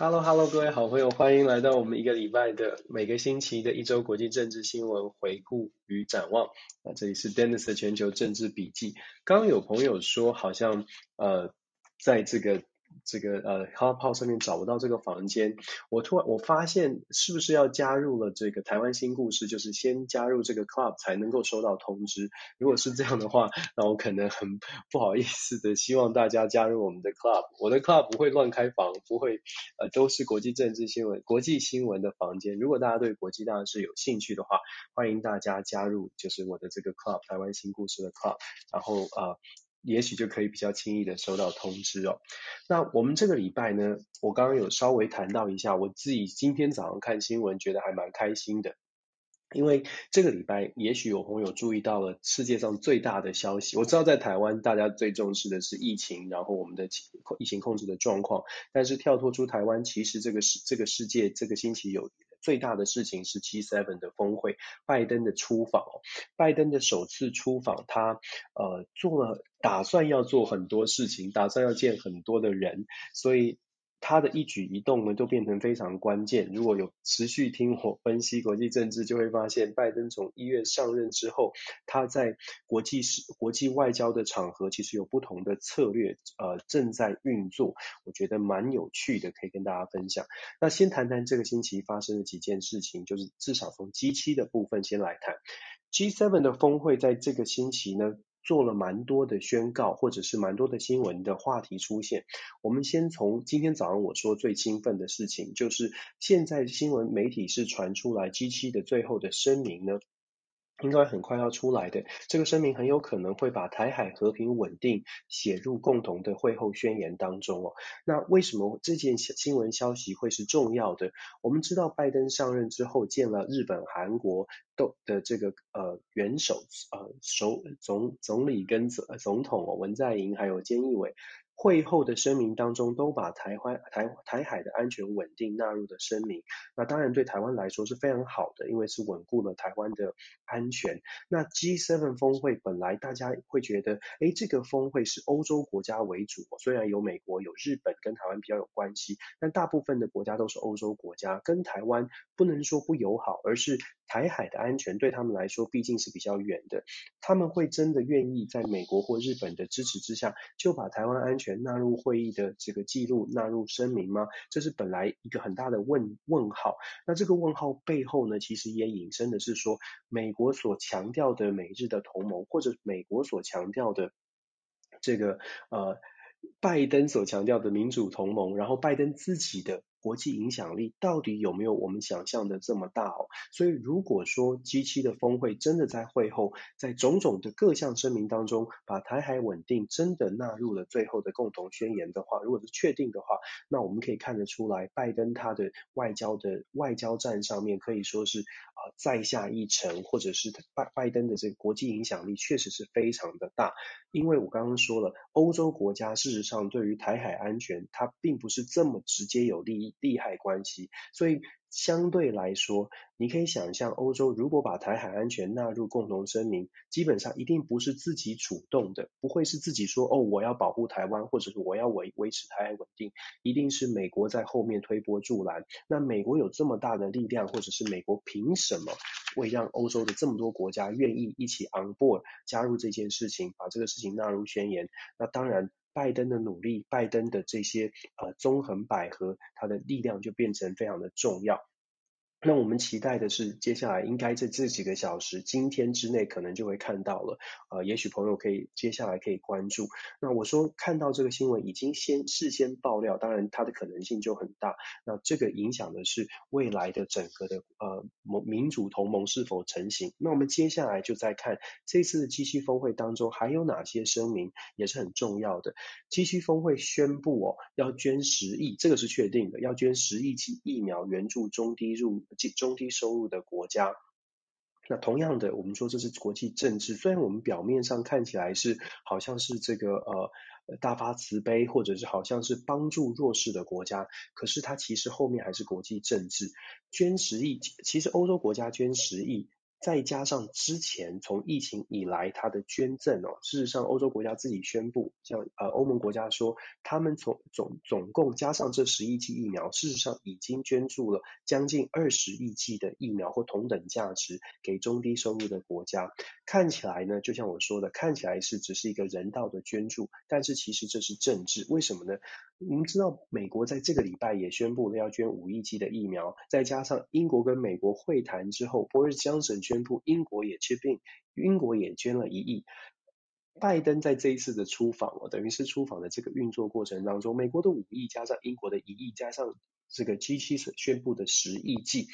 Hello，Hello，各位好朋友，欢迎来到我们一个礼拜的每个星期的一周国际政治新闻回顾与展望。啊，这里是 Dennis 的全球政治笔记。刚刚有朋友说，好像呃，在这个。这个呃，Club 上面找不到这个房间，我突然我发现是不是要加入了这个台湾新故事，就是先加入这个 Club 才能够收到通知。如果是这样的话，那我可能很不好意思的，希望大家加入我们的 Club。我的 Club 不会乱开房，不会呃都是国际政治新闻、国际新闻的房间。如果大家对国际大事有兴趣的话，欢迎大家加入，就是我的这个 Club 台湾新故事的 Club。然后啊。呃也许就可以比较轻易的收到通知哦。那我们这个礼拜呢，我刚刚有稍微谈到一下，我自己今天早上看新闻觉得还蛮开心的，因为这个礼拜也许有朋友注意到了世界上最大的消息。我知道在台湾大家最重视的是疫情，然后我们的疫情控制的状况，但是跳脱出台湾，其实这个世这个世界这个星期有。最大的事情是 G7 的峰会，拜登的出访，拜登的首次出访，他呃做了打算要做很多事情，打算要见很多的人，所以。他的一举一动呢，都变成非常关键。如果有持续听我分析国际政治，就会发现，拜登从一月上任之后，他在国际事、国际外交的场合，其实有不同的策略，呃，正在运作。我觉得蛮有趣的，可以跟大家分享。那先谈谈这个星期发生的几件事情，就是至少从 G 七的部分先来谈。G7 的峰会在这个星期呢，做了蛮多的宣告，或者是蛮多的新闻的话题出现。我们先从今天早上我说最兴奋的事情，就是现在新闻媒体是传出来机器的最后的声明呢。应该很快要出来的，这个声明很有可能会把台海和平稳定写入共同的会后宣言当中哦。那为什么这件新闻消息会是重要的？我们知道拜登上任之后见了日本、韩国都的这个呃元首呃首总总理跟总总统文在寅还有菅义伟。会后的声明当中，都把台湾台台海的安全稳定纳入的声明，那当然对台湾来说是非常好的，因为是稳固了台湾的安全。那 G7 峰会本来大家会觉得，哎，这个峰会是欧洲国家为主，虽然有美国有日本跟台湾比较有关系，但大部分的国家都是欧洲国家，跟台湾不能说不友好，而是台海的安全对他们来说毕竟是比较远的，他们会真的愿意在美国或日本的支持之下，就把台湾安全全纳入会议的这个记录，纳入声明吗？这是本来一个很大的问问号。那这个问号背后呢，其实也引申的是说，美国所强调的美日的同盟，或者美国所强调的这个呃，拜登所强调的民主同盟，然后拜登自己的。国际影响力到底有没有我们想象的这么大哦？所以如果说 G7 的峰会真的在会后，在种种的各项声明当中，把台海稳定真的纳入了最后的共同宣言的话，如果是确定的话，那我们可以看得出来，拜登他的外交的外交战上面可以说是啊、呃、再下一城，或者是拜拜登的这个国际影响力确实是非常的大。因为我刚刚说了，欧洲国家事实上对于台海安全，它并不是这么直接有利益。利害关系，所以相对来说，你可以想象，欧洲如果把台海安全纳入共同声明，基本上一定不是自己主动的，不会是自己说哦，我要保护台湾，或者是我要维维持台海稳定，一定是美国在后面推波助澜。那美国有这么大的力量，或者是美国凭什么会让欧洲的这么多国家愿意一起 on board 加入这件事情，把这个事情纳入宣言？那当然。拜登的努力，拜登的这些呃纵横百合，它的力量就变成非常的重要。那我们期待的是，接下来应该在这几个小时，今天之内可能就会看到了。呃，也许朋友可以接下来可以关注。那我说看到这个新闻已经先事先爆料，当然它的可能性就很大。那这个影响的是未来的整个的呃民主同盟是否成型。那我们接下来就再看这次的 G7 峰会当中还有哪些声明也是很重要的。G7 峰会宣布哦要捐十亿，这个是确定的，要捐十亿剂疫苗援助中低入。中低收入的国家，那同样的，我们说这是国际政治，虽然我们表面上看起来是好像是这个呃大发慈悲，或者是好像是帮助弱势的国家，可是它其实后面还是国际政治。捐十亿，其实欧洲国家捐十亿。再加上之前从疫情以来它的捐赠哦，事实上欧洲国家自己宣布，像呃欧盟国家说，他们从总总共加上这十亿剂疫苗，事实上已经捐助了将近二十亿剂的疫苗或同等价值给中低收入的国家。看起来呢，就像我说的，看起来是只是一个人道的捐助，但是其实这是政治。为什么呢？我们知道美国在这个礼拜也宣布了要捐五亿剂的疫苗，再加上英国跟美国会谈之后，波瑞斯强森宣布英国也 chip in，英国也捐了一亿。拜登在这一次的出访哦，等于是出访的这个运作过程当中，美国的五亿加上英国的一亿，加上这个 G7 所宣布的十亿剂。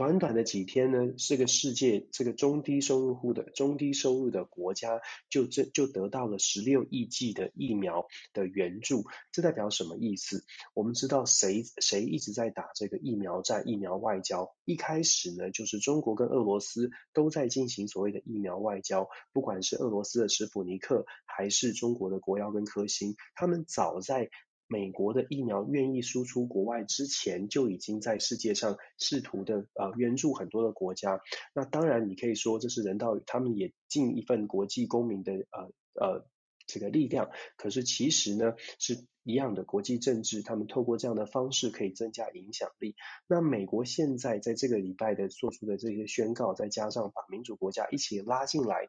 短短的几天呢，这个世界这个中低收入户的中低收入的国家就这就得到了十六亿剂的疫苗的援助，这代表什么意思？我们知道谁谁一直在打这个疫苗战、疫苗外交？一开始呢，就是中国跟俄罗斯都在进行所谓的疫苗外交，不管是俄罗斯的史普尼克，还是中国的国药跟科兴，他们早在。美国的疫苗愿意输出国外之前，就已经在世界上试图的呃援助很多的国家。那当然，你可以说这是人道，他们也尽一份国际公民的呃呃这个力量。可是其实呢，是一样的国际政治，他们透过这样的方式可以增加影响力。那美国现在在这个礼拜的做出的这些宣告，再加上把民主国家一起拉进来。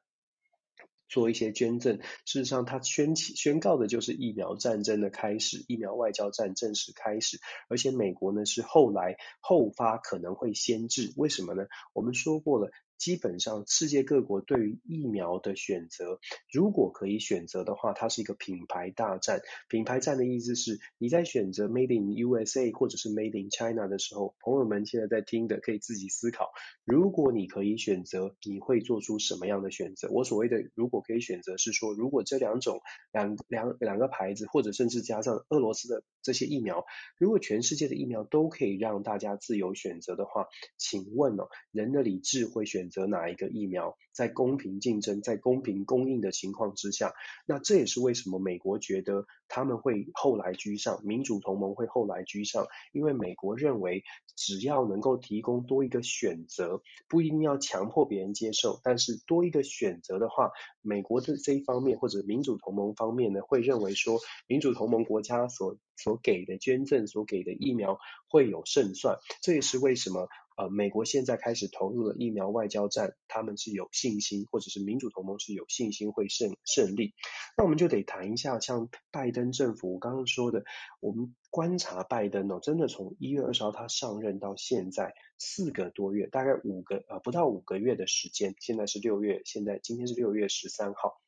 做一些捐赠，事实上，他宣起宣告的就是疫苗战争的开始，疫苗外交战正式开始。而且美国呢是后来后发可能会先至，为什么呢？我们说过了。基本上，世界各国对于疫苗的选择，如果可以选择的话，它是一个品牌大战。品牌战的意思是，你在选择 Made in USA 或者是 Made in China 的时候，朋友们现在在听的可以自己思考，如果你可以选择，你会做出什么样的选择？我所谓的如果可以选择，是说如果这两种两两两个牌子，或者甚至加上俄罗斯的这些疫苗，如果全世界的疫苗都可以让大家自由选择的话，请问哦，人的理智会选择哪一个疫苗？在公平竞争、在公平供应的情况之下，那这也是为什么美国觉得他们会后来居上，民主同盟会后来居上，因为美国认为只要能够提供多一个选择，不一定要强迫别人接受，但是多一个选择的话，美国的这一方面或者民主同盟方面呢，会认为说民主同盟国家所所给的捐赠、所给的疫苗会有胜算，这也是为什么。呃，美国现在开始投入了疫苗外交战，他们是有信心，或者是民主同盟是有信心会胜胜利。那我们就得谈一下，像拜登政府，我刚刚说的，我们观察拜登哦，真的从一月二十号他上任到现在四个多月，大概五个呃不到五个月的时间，现在是六月，现在今天是六月十三号。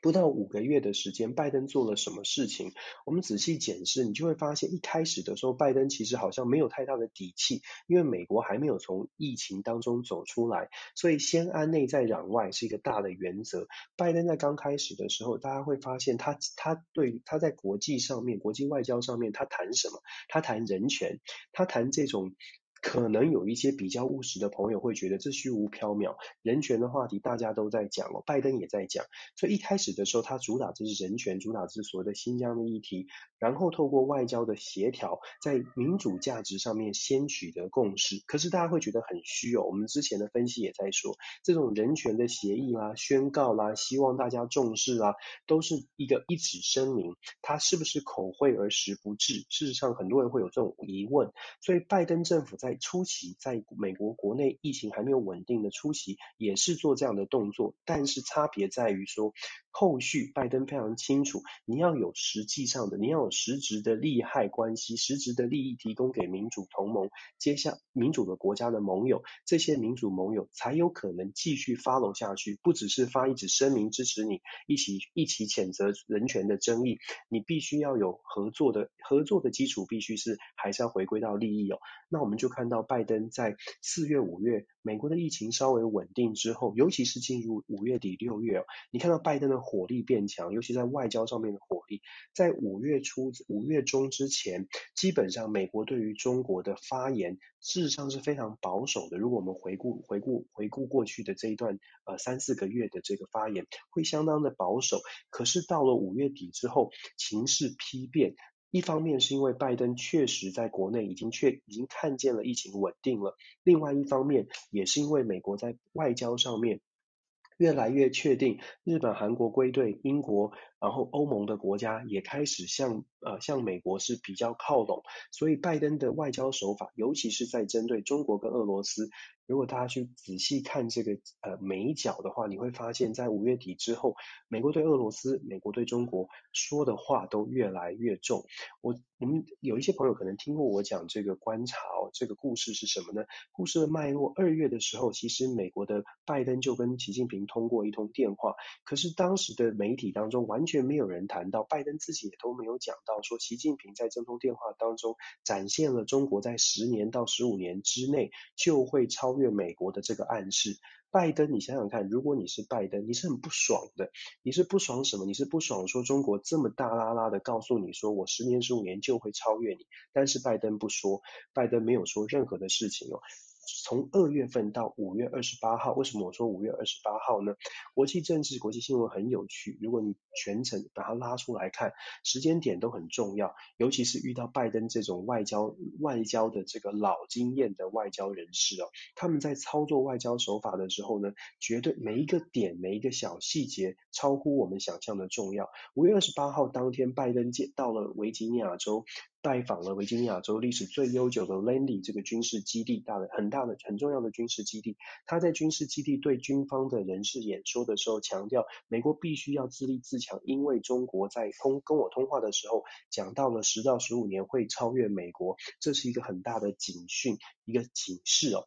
不到五个月的时间，拜登做了什么事情？我们仔细检视，你就会发现，一开始的时候，拜登其实好像没有太大的底气，因为美国还没有从疫情当中走出来，所以先安内再攘外是一个大的原则。拜登在刚开始的时候，大家会发现他他对他在国际上面、国际外交上面，他谈什么？他谈人权，他谈这种。可能有一些比较务实的朋友会觉得这虚无缥缈，人权的话题大家都在讲哦，拜登也在讲，所以一开始的时候他主打就是人权，主打是所谓的新疆的议题，然后透过外交的协调，在民主价值上面先取得共识。可是大家会觉得很虚哦，我们之前的分析也在说，这种人权的协议啦、宣告啦，希望大家重视啦，都是一个一纸声明，它是不是口惠而实不至？事实上，很多人会有这种疑问，所以拜登政府在在初期，在美国国内疫情还没有稳定的初期，也是做这样的动作，但是差别在于说，后续拜登非常清楚，你要有实际上的，你要有实质的利害关系，实质的利益提供给民主同盟，接下民主的国家的盟友，这些民主盟友才有可能继续 follow 下去，不只是发一纸声明支持你，一起一起谴责人权的争议，你必须要有合作的合作的基础，必须是还是要回归到利益哦，那我们就看。看到拜登在四月、五月，美国的疫情稍微稳定之后，尤其是进入五月底、六月，你看到拜登的火力变强，尤其在外交上面的火力，在五月初、五月中之前，基本上美国对于中国的发言，事实上是非常保守的。如果我们回顾、回顾、回顾过去的这一段呃三四个月的这个发言，会相当的保守。可是到了五月底之后，情势丕变。一方面是因为拜登确实在国内已经确已经看见了疫情稳定了，另外一方面也是因为美国在外交上面越来越确定，日本、韩国归队，英国，然后欧盟的国家也开始向呃向美国是比较靠拢，所以拜登的外交手法，尤其是在针对中国跟俄罗斯。如果大家去仔细看这个呃美角的话，你会发现在五月底之后，美国对俄罗斯、美国对中国说的话都越来越重。我我们有一些朋友可能听过我讲这个观察哦，这个故事是什么呢？故事的脉络，二月的时候，其实美国的拜登就跟习近平通过一通电话，可是当时的媒体当中完全却没有人谈到，拜登自己也都没有讲到说习近平在这通电话当中展现了中国在十年到十五年之内就会超越美国的这个暗示，拜登，你想想看，如果你是拜登，你是很不爽的，你是不爽什么？你是不爽说中国这么大剌剌的告诉你说我十年十五年就会超越你，但是拜登不说，拜登没有说任何的事情哦。从二月份到五月二十八号，为什么我说五月二十八号呢？国际政治、国际新闻很有趣，如果你全程把它拉出来看，时间点都很重要，尤其是遇到拜登这种外交外交的这个老经验的外交人士哦，他们在操作外交手法的时候呢，绝对每一个点、每一个小细节超乎我们想象的重要。五月二十八号当天，拜登见到了维吉尼亚州。拜访了维吉尼亚州历史最悠久的 Landy 这个军事基地，大的很大的很重要的军事基地。他在军事基地对军方的人士演说的时候，强调美国必须要自立自强，因为中国在通跟我通话的时候讲到了十到十五年会超越美国，这是一个很大的警讯，一个警示哦。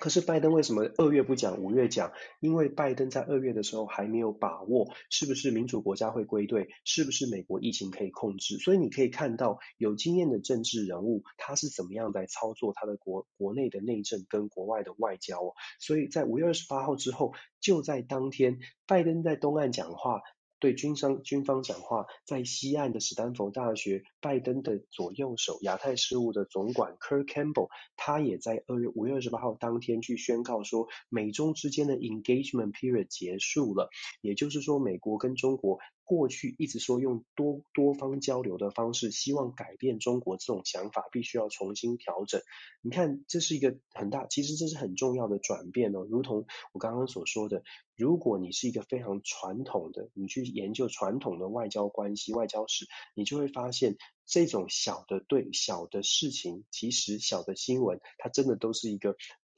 可是拜登为什么二月不讲，五月讲？因为拜登在二月的时候还没有把握，是不是民主国家会归队，是不是美国疫情可以控制？所以你可以看到有经验的政治人物，他是怎么样来操作他的国国内的内政跟国外的外交。所以在五月二十八号之后，就在当天，拜登在东岸讲话。对军商军方讲话，在西岸的史丹佛大学，拜登的左右手亚太事务的总管 Kirk Campbell，他也在二月五月二十八号当天去宣告说，美中之间的 engagement period 结束了，也就是说，美国跟中国。过去一直说用多多方交流的方式，希望改变中国这种想法，必须要重新调整。你看，这是一个很大，其实这是很重要的转变哦。如同我刚刚所说的，如果你是一个非常传统的，你去研究传统的外交关系、外交史，你就会发现这种小的对小的事情，其实小的新闻，它真的都是一个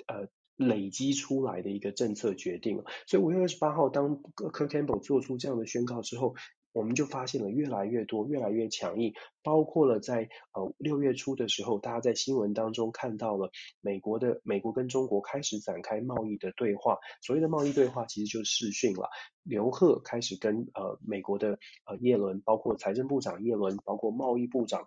呃。累积出来的一个政策决定，所以五月二十八号，当 Kurt Campbell 做出这样的宣告之后，我们就发现了越来越多、越来越强硬，包括了在呃六月初的时候，大家在新闻当中看到了美国的美国跟中国开始展开贸易的对话，所谓的贸易对话其实就是视讯了。刘鹤开始跟呃美国的呃叶伦，包括财政部长叶伦，包括贸易部长。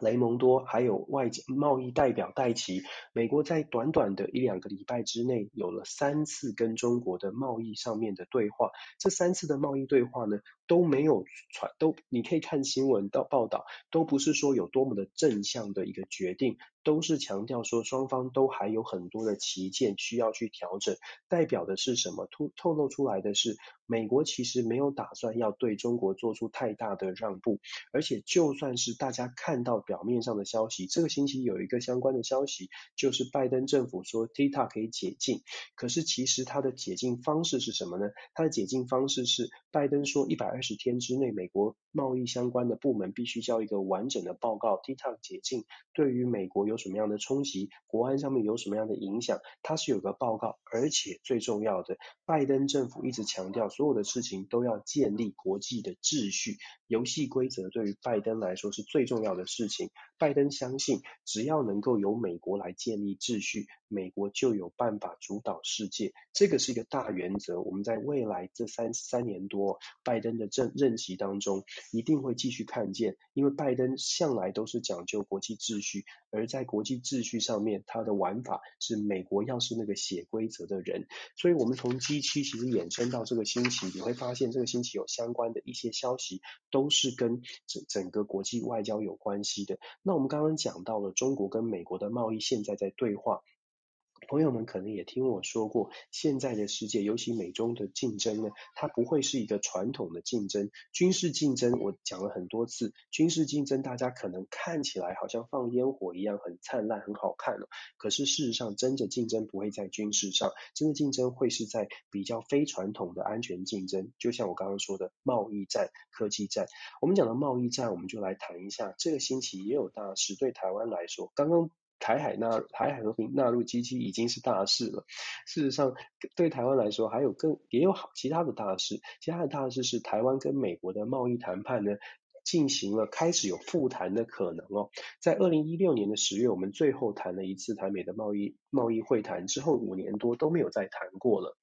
雷蒙多还有外交贸易代表戴奇，美国在短短的一两个礼拜之内有了三次跟中国的贸易上面的对话，这三次的贸易对话呢，都没有传，都你可以看新闻到报道，都不是说有多么的正向的一个决定，都是强调说双方都还有很多的旗舰需要去调整，代表的是什么？透透露出来的是，美国其实没有打算要对中国做出太大的让步，而且就算是大家看到表面上的消息，这个星期有一个相关的消息，就是拜登政府说 TikTok 可以解禁，可是其实它的解禁方式是什么呢？它的解禁方式是拜登说一百二十天之内，美国贸易相关的部门必须交一个完整的报告。TikTok 解禁对于美国有有什么样的冲击？国安上面有什么样的影响？它是有个报告，而且最重要的，拜登政府一直强调，所有的事情都要建立国际的秩序，游戏规则对于拜登来说是最重要的事情。拜登相信，只要能够由美国来建立秩序，美国就有办法主导世界。这个是一个大原则。我们在未来这三三年多，拜登的任任期当中，一定会继续看见，因为拜登向来都是讲究国际秩序，而在国际秩序上面，它的玩法是美国要是那个写规则的人。所以，我们从 G 七其实衍生到这个星期，你会发现这个星期有相关的一些消息，都是跟整整个国际外交有关系的。那我们刚刚讲到了中国跟美国的贸易现在在对话。朋友们可能也听我说过，现在的世界，尤其美中的竞争呢，它不会是一个传统的竞争，军事竞争。我讲了很多次，军事竞争大家可能看起来好像放烟火一样，很灿烂，很好看哦。可是事实上，真的竞争不会在军事上，真的竞争会是在比较非传统的安全竞争，就像我刚刚说的贸易战、科技战。我们讲到贸易战，我们就来谈一下，这个星期也有大事，对台湾来说，刚刚。台海纳台海和平纳入 G7 已经是大事了。事实上，对台湾来说，还有更也有好其他的大事。其他的大事是台湾跟美国的贸易谈判呢，进行了开始有复谈的可能哦。在二零一六年的十月，我们最后谈了一次台美的贸易贸易会谈之后，五年多都没有再谈过了，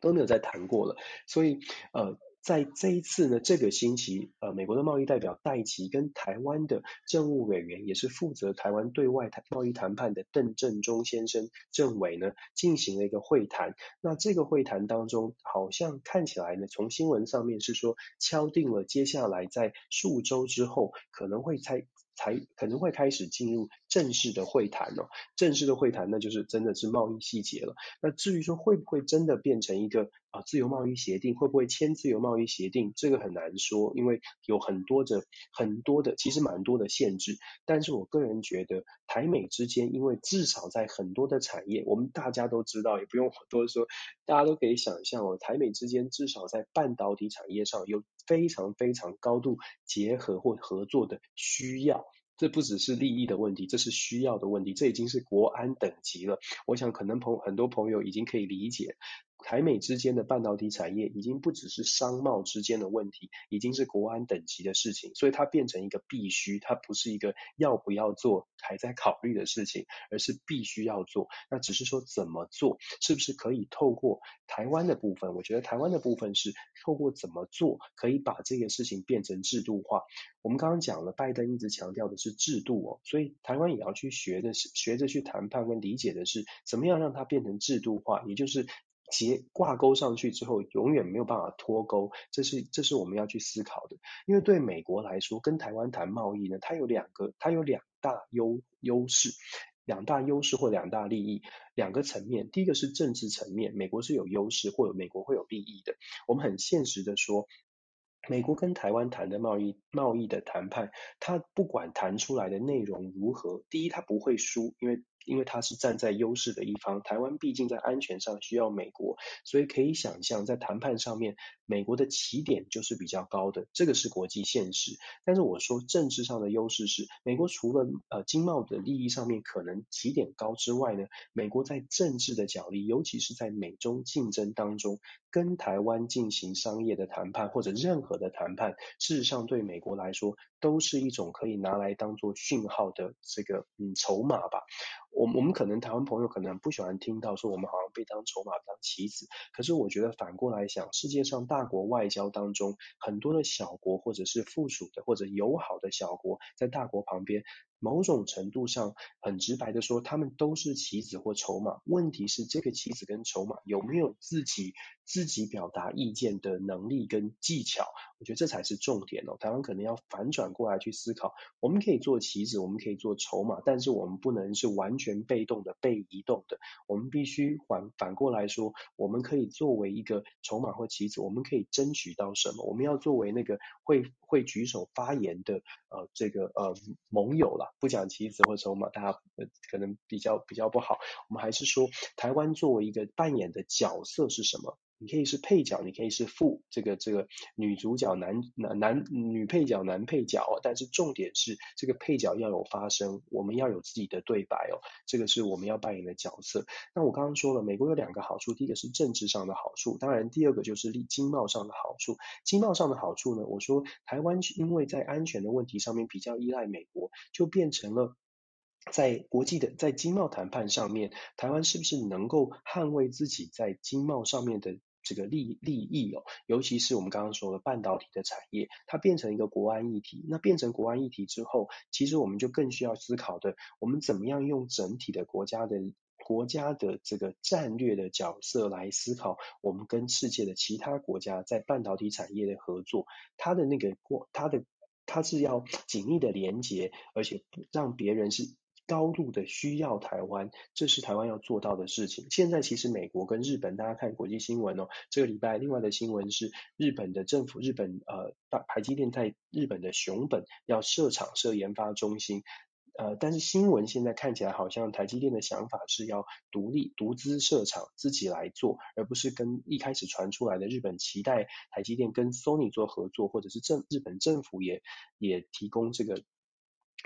都没有再谈过了。所以呃。在这一次呢，这个星期，呃，美国的贸易代表戴奇跟台湾的政务委员，也是负责台湾对外谈贸易谈判的邓正中先生政委呢，进行了一个会谈。那这个会谈当中，好像看起来呢，从新闻上面是说敲定了接下来在数周之后可能会在才可能会开始进入正式的会谈哦。正式的会谈那就是真的是贸易细节了。那至于说会不会真的变成一个？啊，自由贸易协定会不会签自由贸易协定？这个很难说，因为有很多的很多的，其实蛮多的限制。但是我个人觉得，台美之间，因为至少在很多的产业，我们大家都知道，也不用多说，大家都可以想象哦，台美之间至少在半导体产业上有非常非常高度结合或合作的需要。这不只是利益的问题，这是需要的问题，这已经是国安等级了。我想可能朋很多朋友已经可以理解。台美之间的半导体产业已经不只是商贸之间的问题，已经是国安等级的事情，所以它变成一个必须，它不是一个要不要做还在考虑的事情，而是必须要做。那只是说怎么做，是不是可以透过台湾的部分？我觉得台湾的部分是透过怎么做，可以把这个事情变成制度化。我们刚刚讲了，拜登一直强调的是制度哦，所以台湾也要去学的是，学着去谈判跟理解的是，怎么样让它变成制度化，也就是。结挂钩上去之后，永远没有办法脱钩，这是这是我们要去思考的。因为对美国来说，跟台湾谈贸易呢，它有两个，它有两大优优势，两大优势或两大利益，两个层面。第一个是政治层面，美国是有优势，或者美国会有利益的。我们很现实的说，美国跟台湾谈的贸易贸易的谈判，它不管谈出来的内容如何，第一它不会输，因为。因为它是站在优势的一方，台湾毕竟在安全上需要美国，所以可以想象在谈判上面，美国的起点就是比较高的，这个是国际现实。但是我说政治上的优势是，美国除了呃经贸的利益上面可能起点高之外呢，美国在政治的角力，尤其是在美中竞争当中，跟台湾进行商业的谈判或者任何的谈判，事实上对美国来说都是一种可以拿来当做讯号的这个嗯筹码吧。我我们可能台湾朋友可能不喜欢听到说我们好像被当筹码当棋子，可是我觉得反过来想，世界上大国外交当中很多的小国或者是附属的或者友好的小国在大国旁边。某种程度上，很直白的说，他们都是棋子或筹码。问题是，这个棋子跟筹码有没有自己自己表达意见的能力跟技巧？我觉得这才是重点哦。台湾可能要反转过来去思考，我们可以做棋子，我们可以做筹码，但是我们不能是完全被动的、被移动的。我们必须反反过来说，我们可以作为一个筹码或棋子，我们可以争取到什么？我们要作为那个会会举手发言的呃这个呃盟友啦。不讲棋子或筹码，大家可能比较比较不好。我们还是说，台湾作为一个扮演的角色是什么？你可以是配角，你可以是副这个这个女主角男男男女配角男配角，哦但是重点是这个配角要有发声，我们要有自己的对白哦，这个是我们要扮演的角色。那我刚刚说了，美国有两个好处，第一个是政治上的好处，当然第二个就是利经贸上的好处。经贸上的好处呢，我说台湾因为在安全的问题上面比较依赖美国，就变成了。在国际的在经贸谈判上面，台湾是不是能够捍卫自己在经贸上面的这个利利益哦，尤其是我们刚刚说的半导体的产业，它变成一个国安议题。那变成国安议题之后，其实我们就更需要思考的，我们怎么样用整体的国家的国家的这个战略的角色来思考，我们跟世界的其他国家在半导体产业的合作，它的那个过，它的它是要紧密的连接，而且让别人是。高度的需要台湾，这是台湾要做到的事情。现在其实美国跟日本，大家看国际新闻哦，这个礼拜另外的新闻是日本的政府，日本呃大，台积电在日本的熊本要设厂设研发中心，呃，但是新闻现在看起来好像台积电的想法是要独立独资设厂，自己来做，而不是跟一开始传出来的日本期待台积电跟 Sony 做合作，或者是政日本政府也也提供这个。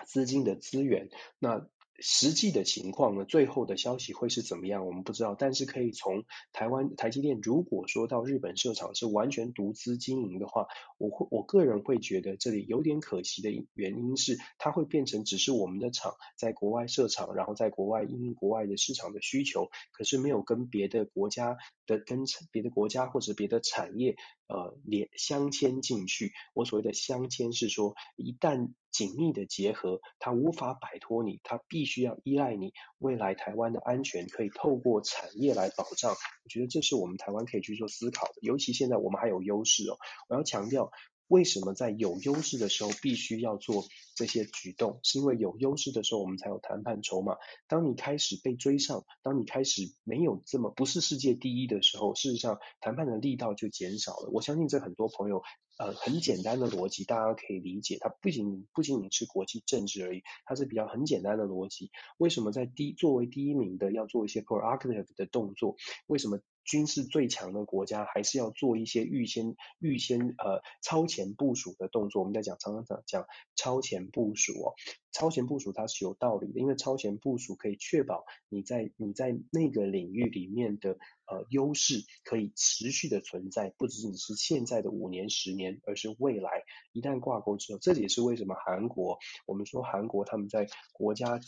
资金的资源，那实际的情况呢？最后的消息会是怎么样？我们不知道。但是可以从台湾台积电如果说到日本设厂是完全独资经营的话，我会我个人会觉得这里有点可惜的原因是，它会变成只是我们的厂在国外设厂，然后在国外因应国外的市场的需求，可是没有跟别的国家的跟别的国家或者别的产业呃连相牵进去。我所谓的相牵是说，一旦紧密的结合，它无法摆脱你，它必须要依赖你。未来台湾的安全可以透过产业来保障，我觉得这是我们台湾可以去做思考的。尤其现在我们还有优势哦，我要强调，为什么在有优势的时候必须要做这些举动？是因为有优势的时候，我们才有谈判筹码。当你开始被追上，当你开始没有这么不是世界第一的时候，事实上谈判的力道就减少了。我相信这很多朋友。呃，很简单的逻辑，大家可以理解。它不仅不仅仅是国际政治而已，它是比较很简单的逻辑。为什么在第作为第一名的要做一些 proactive 的动作？为什么军事最强的国家还是要做一些预先预先呃超前部署的动作？我们在讲常常讲讲超前部署哦，超前部署它是有道理的，因为超前部署可以确保你在你在那个领域里面的。呃，优势可以持续的存在，不只是现在的五年、十年，而是未来一旦挂钩之后，这也是为什么韩国，我们说韩国他们在国家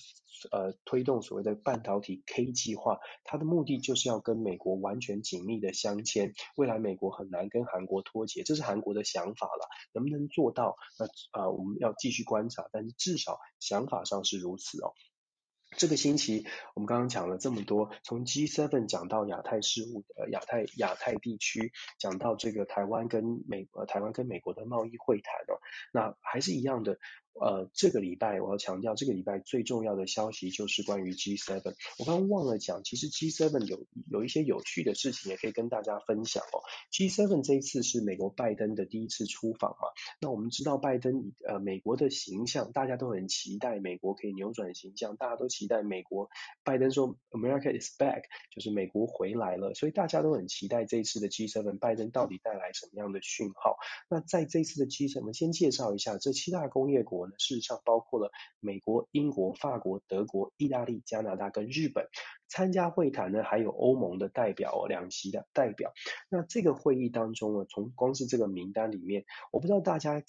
呃推动所谓的半导体 K 计划，它的目的就是要跟美国完全紧密的镶嵌，未来美国很难跟韩国脱节，这是韩国的想法了，能不能做到？那啊、我们要继续观察，但是至少想法上是如此哦。这个星期我们刚刚讲了这么多，从 G7 讲到亚太事务呃亚太亚太地区，讲到这个台湾跟美呃台湾跟美国的贸易会谈哦，那还是一样的。呃，这个礼拜我要强调，这个礼拜最重要的消息就是关于 G7。我刚刚忘了讲，其实 G7 有有一些有趣的事情也可以跟大家分享哦。G7 这一次是美国拜登的第一次出访嘛？那我们知道拜登呃美国的形象，大家都很期待美国可以扭转形象，大家都期待美国。拜登说 America is back，就是美国回来了，所以大家都很期待这一次的 G7，拜登到底带来什么样的讯号？那在这一次的 G7，我们先介绍一下这七大工业国。事实上，包括了美国、英国、法国、德国、意大利、加拿大跟日本参加会谈呢，还有欧盟的代表，两席的代表。那这个会议当中呢，从光是这个名单里面，我不知道大家。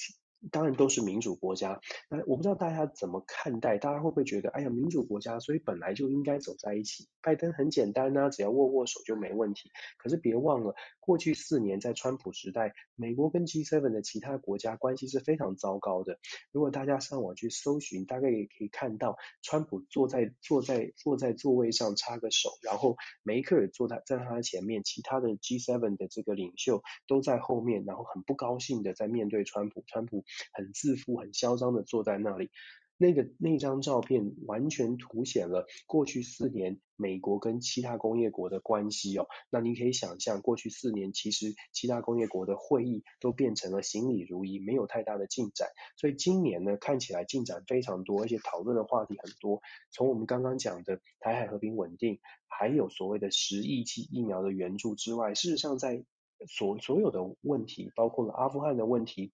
当然都是民主国家，那我不知道大家怎么看待，大家会不会觉得，哎呀，民主国家，所以本来就应该走在一起。拜登很简单呐，只要握握手就没问题。可是别忘了，过去四年在川普时代，美国跟 G7 的其他国家关系是非常糟糕的。如果大家上网去搜寻，大概也可以看到，川普坐在坐在坐在座位上插个手，然后梅克尔坐在在他前面，其他的 G7 的这个领袖都在后面，然后很不高兴的在面对川普，川普。很自负、很嚣张的坐在那里，那个那张照片完全凸显了过去四年美国跟其他工业国的关系哦。那你可以想象，过去四年其实其他工业国的会议都变成了行礼如仪，没有太大的进展。所以今年呢，看起来进展非常多，而且讨论的话题很多。从我们刚刚讲的台海和平稳定，还有所谓的十亿剂疫苗的援助之外，事实上在所所有的问题，包括了阿富汗的问题。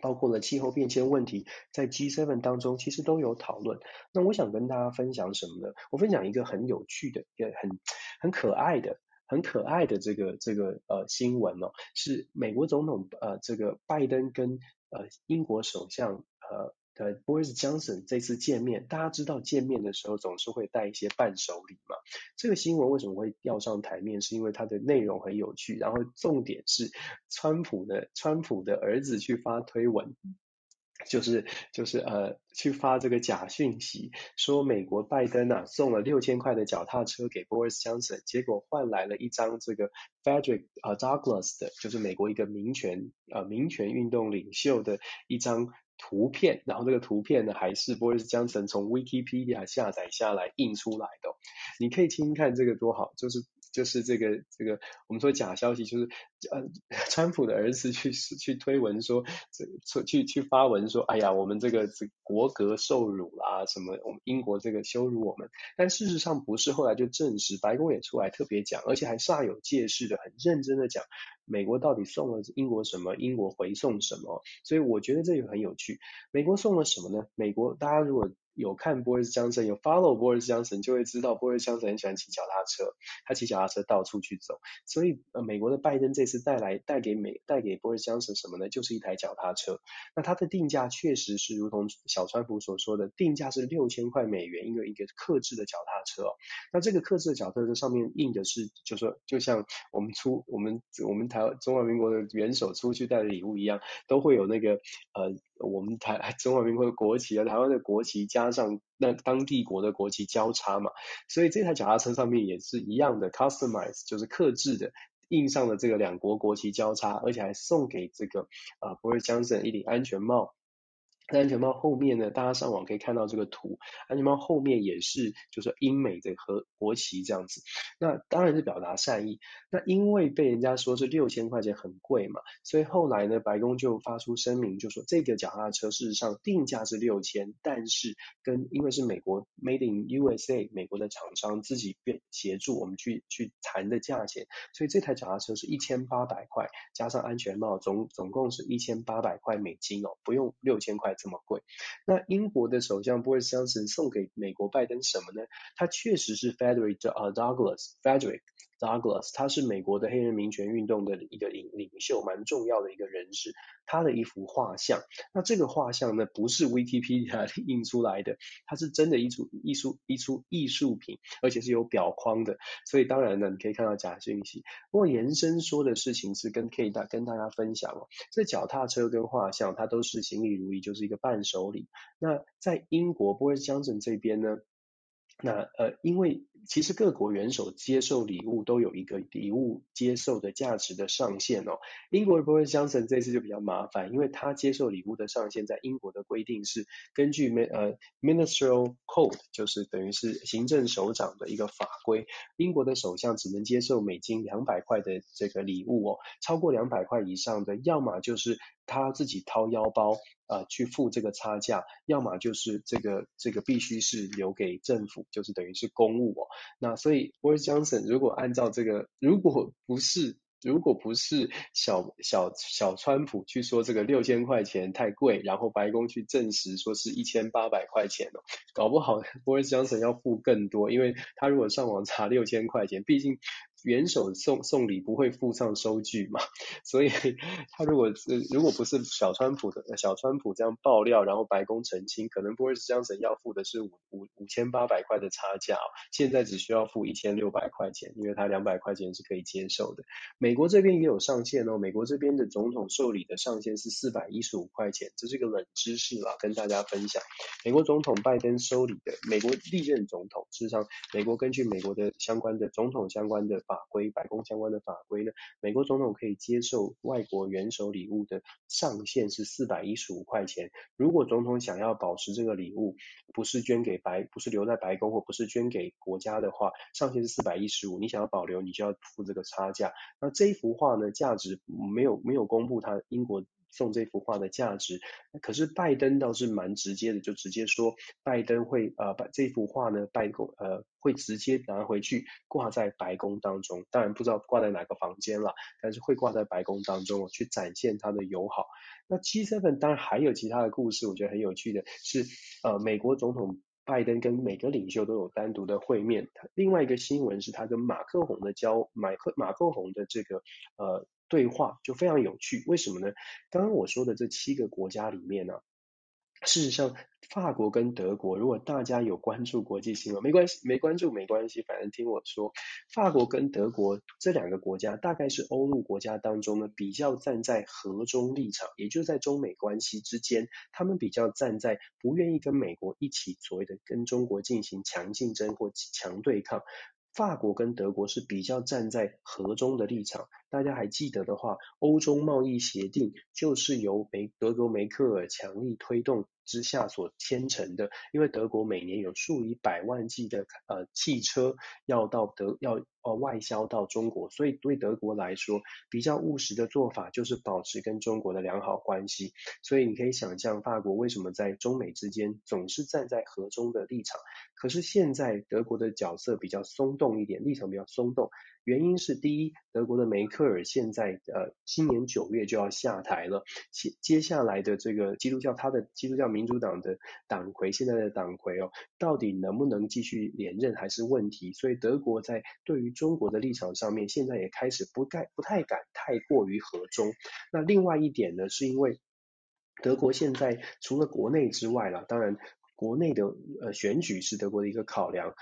包括了气候变迁问题，在 G7 当中其实都有讨论。那我想跟大家分享什么呢？我分享一个很有趣的、一个很很可爱的、很可爱的这个这个呃新闻哦，是美国总统呃这个拜登跟呃英国首相呃呃，Boris Johnson 这次见面，大家知道见面的时候总是会带一些伴手礼嘛。这个新闻为什么会要上台面？是因为它的内容很有趣，然后重点是川普的川普的儿子去发推文。就是就是呃，去发这个假讯息，说美国拜登啊送了六千块的脚踏车给 Boris Johnson，结果换来了一张这个 Frederick 啊 Douglass 的，就是美国一个民权呃民权运动领袖的一张图片，然后这个图片呢还是 Boris Johnson 从 Wikipedia 下载下来印出来的，你可以听听看这个多好，就是。就是这个这个，我们说假消息，就是呃，川普的儿子去去推文说，这去去发文说，哎呀，我们这个这国格受辱啦，什么我们英国这个羞辱我们，但事实上不是，后来就证实，白宫也出来特别讲，而且还煞有介事的，很认真的讲，美国到底送了英国什么，英国回送什么，所以我觉得这个很有趣，美国送了什么呢？美国大家如果。有看 Boris Johnson，有 follow Boris Johnson，就会知道 Boris Johnson 很喜欢骑脚踏车，他骑脚踏车到处去走。所以呃，美国的拜登这次带来带给美带给 Boris Johnson 什么呢？就是一台脚踏车。那它的定价确实是如同小川普所说的，定价是六千块美元，因为一个客制的脚踏车。那这个客制的脚踏车上面印的是，就说就像我们出我们我们台湾中华民国的元首出去带的礼物一样，都会有那个呃。我们台 中华民国的国旗啊，台湾的国旗加上那当地国的国旗交叉嘛，所以这台脚踏车上面也是一样的 customize，就是刻制的，印上了这个两国国旗交叉，而且还送给这个啊、Boris Johnson 一顶安全帽。安全帽后面呢，大家上网可以看到这个图，安全帽后面也是就是英美的和国旗这样子，那当然是表达善意。那因为被人家说是六千块钱很贵嘛，所以后来呢，白宫就发出声明，就说这个脚踏车事实上定价是六千，但是跟因为是美国 Made in USA 美国的厂商自己变协助我们去去谈的价钱，所以这台脚踏车是一千八百块加上安全帽总总共是一千八百块美金哦，不用六千块。这么贵？那英国的首相 Boris Johnson 送给美国拜登什么呢？他确实是 Frederick Douglas Frederick Douglas，他是美国的黑人民权运动的一个领领袖，蛮重要的一个人士。他的一幅画像，那这个画像呢，不是 Wikipedia 印出来的，它是真的一组艺术一出艺术品，而且是有表框的。所以当然呢，你可以看到假讯息。不过延伸说的事情是跟可以大跟大家分享哦，这脚踏车跟画像，它都是行礼如仪，就是一个伴手礼。那在英国 Boris Johnson 这边呢，那呃，因为其实各国元首接受礼物都有一个礼物接受的价值的上限哦。英国的 Boris Johnson 这次就比较麻烦，因为他接受礼物的上限在英国的规定是根据呃 Ministerial Code，就是等于是行政首长的一个法规，英国的首相只能接受美金两百块的这个礼物哦，超过两百块以上的，要么就是。他自己掏腰包啊、去付这个差价，要么就是这个这个必须是留给政府，就是等于是公务哦。那所以 Boris Johnson 如果按照这个，如果不是如果不是小小小川普去说这个六千块钱太贵，然后白宫去证实说是一千八百块钱哦，搞不好 Boris Johnson 要付更多，因为他如果上网查六千块钱，毕竟。元首送送礼不会附上收据嘛，所以他如果如果不是小川普的小川普这样爆料，然后白宫澄清，可能 Boris Johnson 要付的是五五五千八百块的差价，现在只需要付一千六百块钱，因为他两百块钱是可以接受的。美国这边也有上限哦，美国这边的总统受礼的上限是四百一十五块钱，这是一个冷知识啦，跟大家分享。美国总统拜登收礼的，美国历任总统，事实上美国根据美国的相关的总统相关的。法规，白宫相关的法规呢，美国总统可以接受外国元首礼物的上限是四百一十五块钱。如果总统想要保持这个礼物，不是捐给白，不是留在白宫，或不是捐给国家的话，上限是四百一十五。你想要保留，你就要付这个差价。那这一幅画呢，价值没有没有公布它英国。送这幅画的价值，可是拜登倒是蛮直接的，就直接说拜登会呃把这幅画呢，白宫呃会直接拿回去挂在白宫当中，当然不知道挂在哪个房间了，但是会挂在白宫当中去展现他的友好。那 G7 当然还有其他的故事，我觉得很有趣的是，呃，美国总统拜登跟每个领袖都有单独的会面。另外一个新闻是他跟马克宏的交马克马克宏的这个呃。对话就非常有趣，为什么呢？刚刚我说的这七个国家里面呢、啊，事实上，法国跟德国，如果大家有关注国际新闻，没关系，没关注没关系，反正听我说，法国跟德国这两个国家，大概是欧陆国家当中呢，比较站在和中立场，也就是在中美关系之间，他们比较站在不愿意跟美国一起所谓的跟中国进行强竞争或强对抗。法国跟德国是比较站在和中的立场。大家还记得的话，欧洲贸易协定就是由梅德国梅克尔强力推动之下所牵成的。因为德国每年有数以百万计的呃汽车要到德要呃外销到中国，所以对德国来说，比较务实的做法就是保持跟中国的良好关系。所以你可以想象，法国为什么在中美之间总是站在和中的立场。可是现在德国的角色比较松动一点，立场比较松动。原因是第一，德国的梅克尔现在呃今年九月就要下台了，接接下来的这个基督教他的基督教民主党的党魁现在的党魁哦，到底能不能继续连任还是问题，所以德国在对于中国的立场上面，现在也开始不太不太敢太过于和中。那另外一点呢，是因为德国现在除了国内之外啦，当然国内的呃选举是德国的一个考量。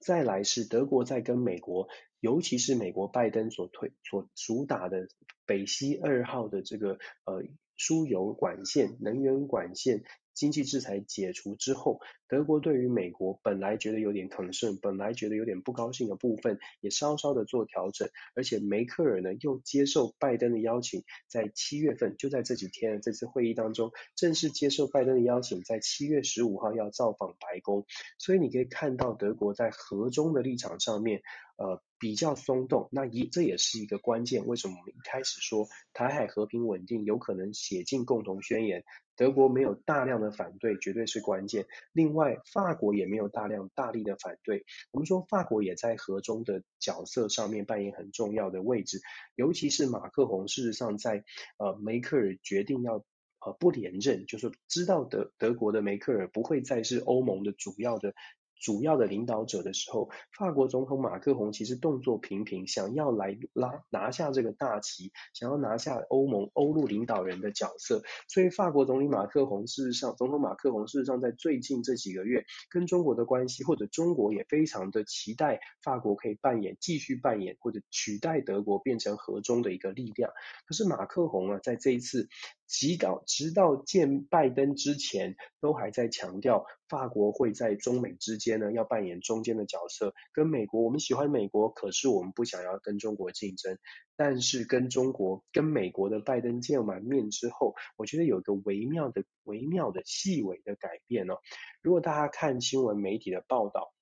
再来是德国在跟美国，尤其是美国拜登所推所主打的北溪二号的这个呃输油管线、能源管线。经济制裁解除之后，德国对于美国本来觉得有点 concern，本来觉得有点不高兴的部分，也稍稍的做调整。而且梅克尔呢，又接受拜登的邀请，在七月份就在这几天这次会议当中，正式接受拜登的邀请，在七月十五号要造访白宫。所以你可以看到德国在和中的立场上面，呃，比较松动。那一这也是一个关键。为什么我们一开始说台海和平稳定有可能写进共同宣言？德国没有大量的反对，绝对是关键。另外，法国也没有大量大力的反对。我们说，法国也在和中的角色上面扮演很重要的位置。尤其是马克宏，事实上在呃梅克尔决定要呃不连任，就是知道德德国的梅克尔不会再是欧盟的主要的。主要的领导者的时候，法国总统马克宏其实动作频频，想要来拉拿下这个大旗，想要拿下欧盟欧陆领导人的角色。所以法国总理马克宏事实上，总统马克宏事实上在最近这几个月跟中国的关系，或者中国也非常的期待法国可以扮演继续扮演或者取代德国变成和中的一个力量。可是马克宏啊，在这一次。直到直到见拜登之前，都还在强调法国会在中美之间呢，要扮演中间的角色。跟美国，我们喜欢美国，可是我们不想要跟中国竞争。但是跟中国、跟美国的拜登见完面之后，我觉得有一个微妙的、微妙的细微的改变哦。如果大家看新闻媒体的报道。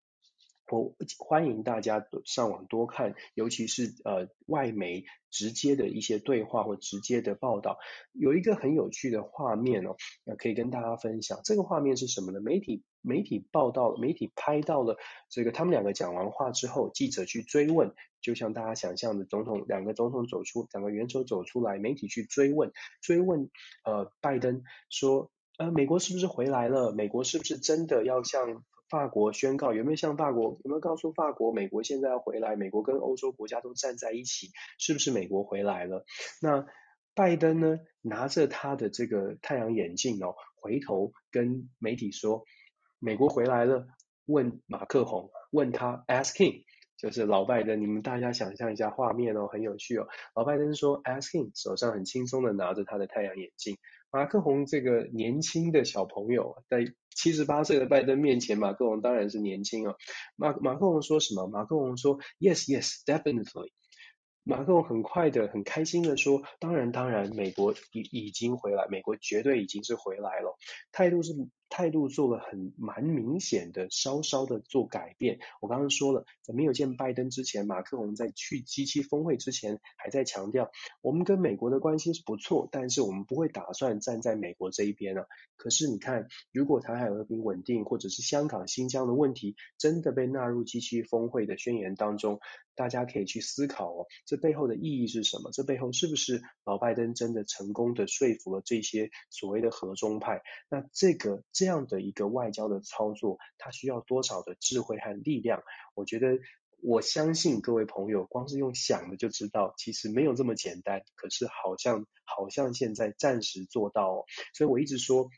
我欢迎大家上网多看，尤其是呃外媒直接的一些对话或直接的报道，有一个很有趣的画面哦，可以跟大家分享。这个画面是什么呢？媒体媒体报道，媒体拍到了这个他们两个讲完话之后，记者去追问，就像大家想象的，总统两个总统走出，两个元首走出来，媒体去追问，追问呃拜登说，呃美国是不是回来了？美国是不是真的要向法国宣告有没有向法国有没有告诉法国，美国现在要回来？美国跟欧洲国家都站在一起，是不是美国回来了？那拜登呢？拿着他的这个太阳眼镜哦，回头跟媒体说，美国回来了。问马克宏，问他 ask him，就是老拜登，你们大家想象一下画面哦，很有趣哦。老拜登说 ask him，手上很轻松的拿着他的太阳眼镜。马克宏这个年轻的小朋友，在七十八岁的拜登面前，马克龙当然是年轻啊。马马克龙说什么？马克龙说：“Yes, yes, definitely。”马克龙很快的、很开心的说：“当然，当然，美国已已经回来，美国绝对已经是回来了。”态度是。态度做了很蛮明显的，稍稍的做改变。我刚刚说了，在没有见拜登之前，马克龙在去 G7 峰会之前，还在强调，我们跟美国的关系是不错，但是我们不会打算站在美国这一边啊。可是你看，如果台海和平稳定，或者是香港、新疆的问题真的被纳入 G7 峰会的宣言当中，大家可以去思考哦，这背后的意义是什么？这背后是不是老拜登真的成功的说服了这些所谓的和中派？那这个。这样的一个外交的操作，它需要多少的智慧和力量？我觉得，我相信各位朋友，光是用想的就知道，其实没有这么简单。可是好像好像现在暂时做到哦，所以我一直说。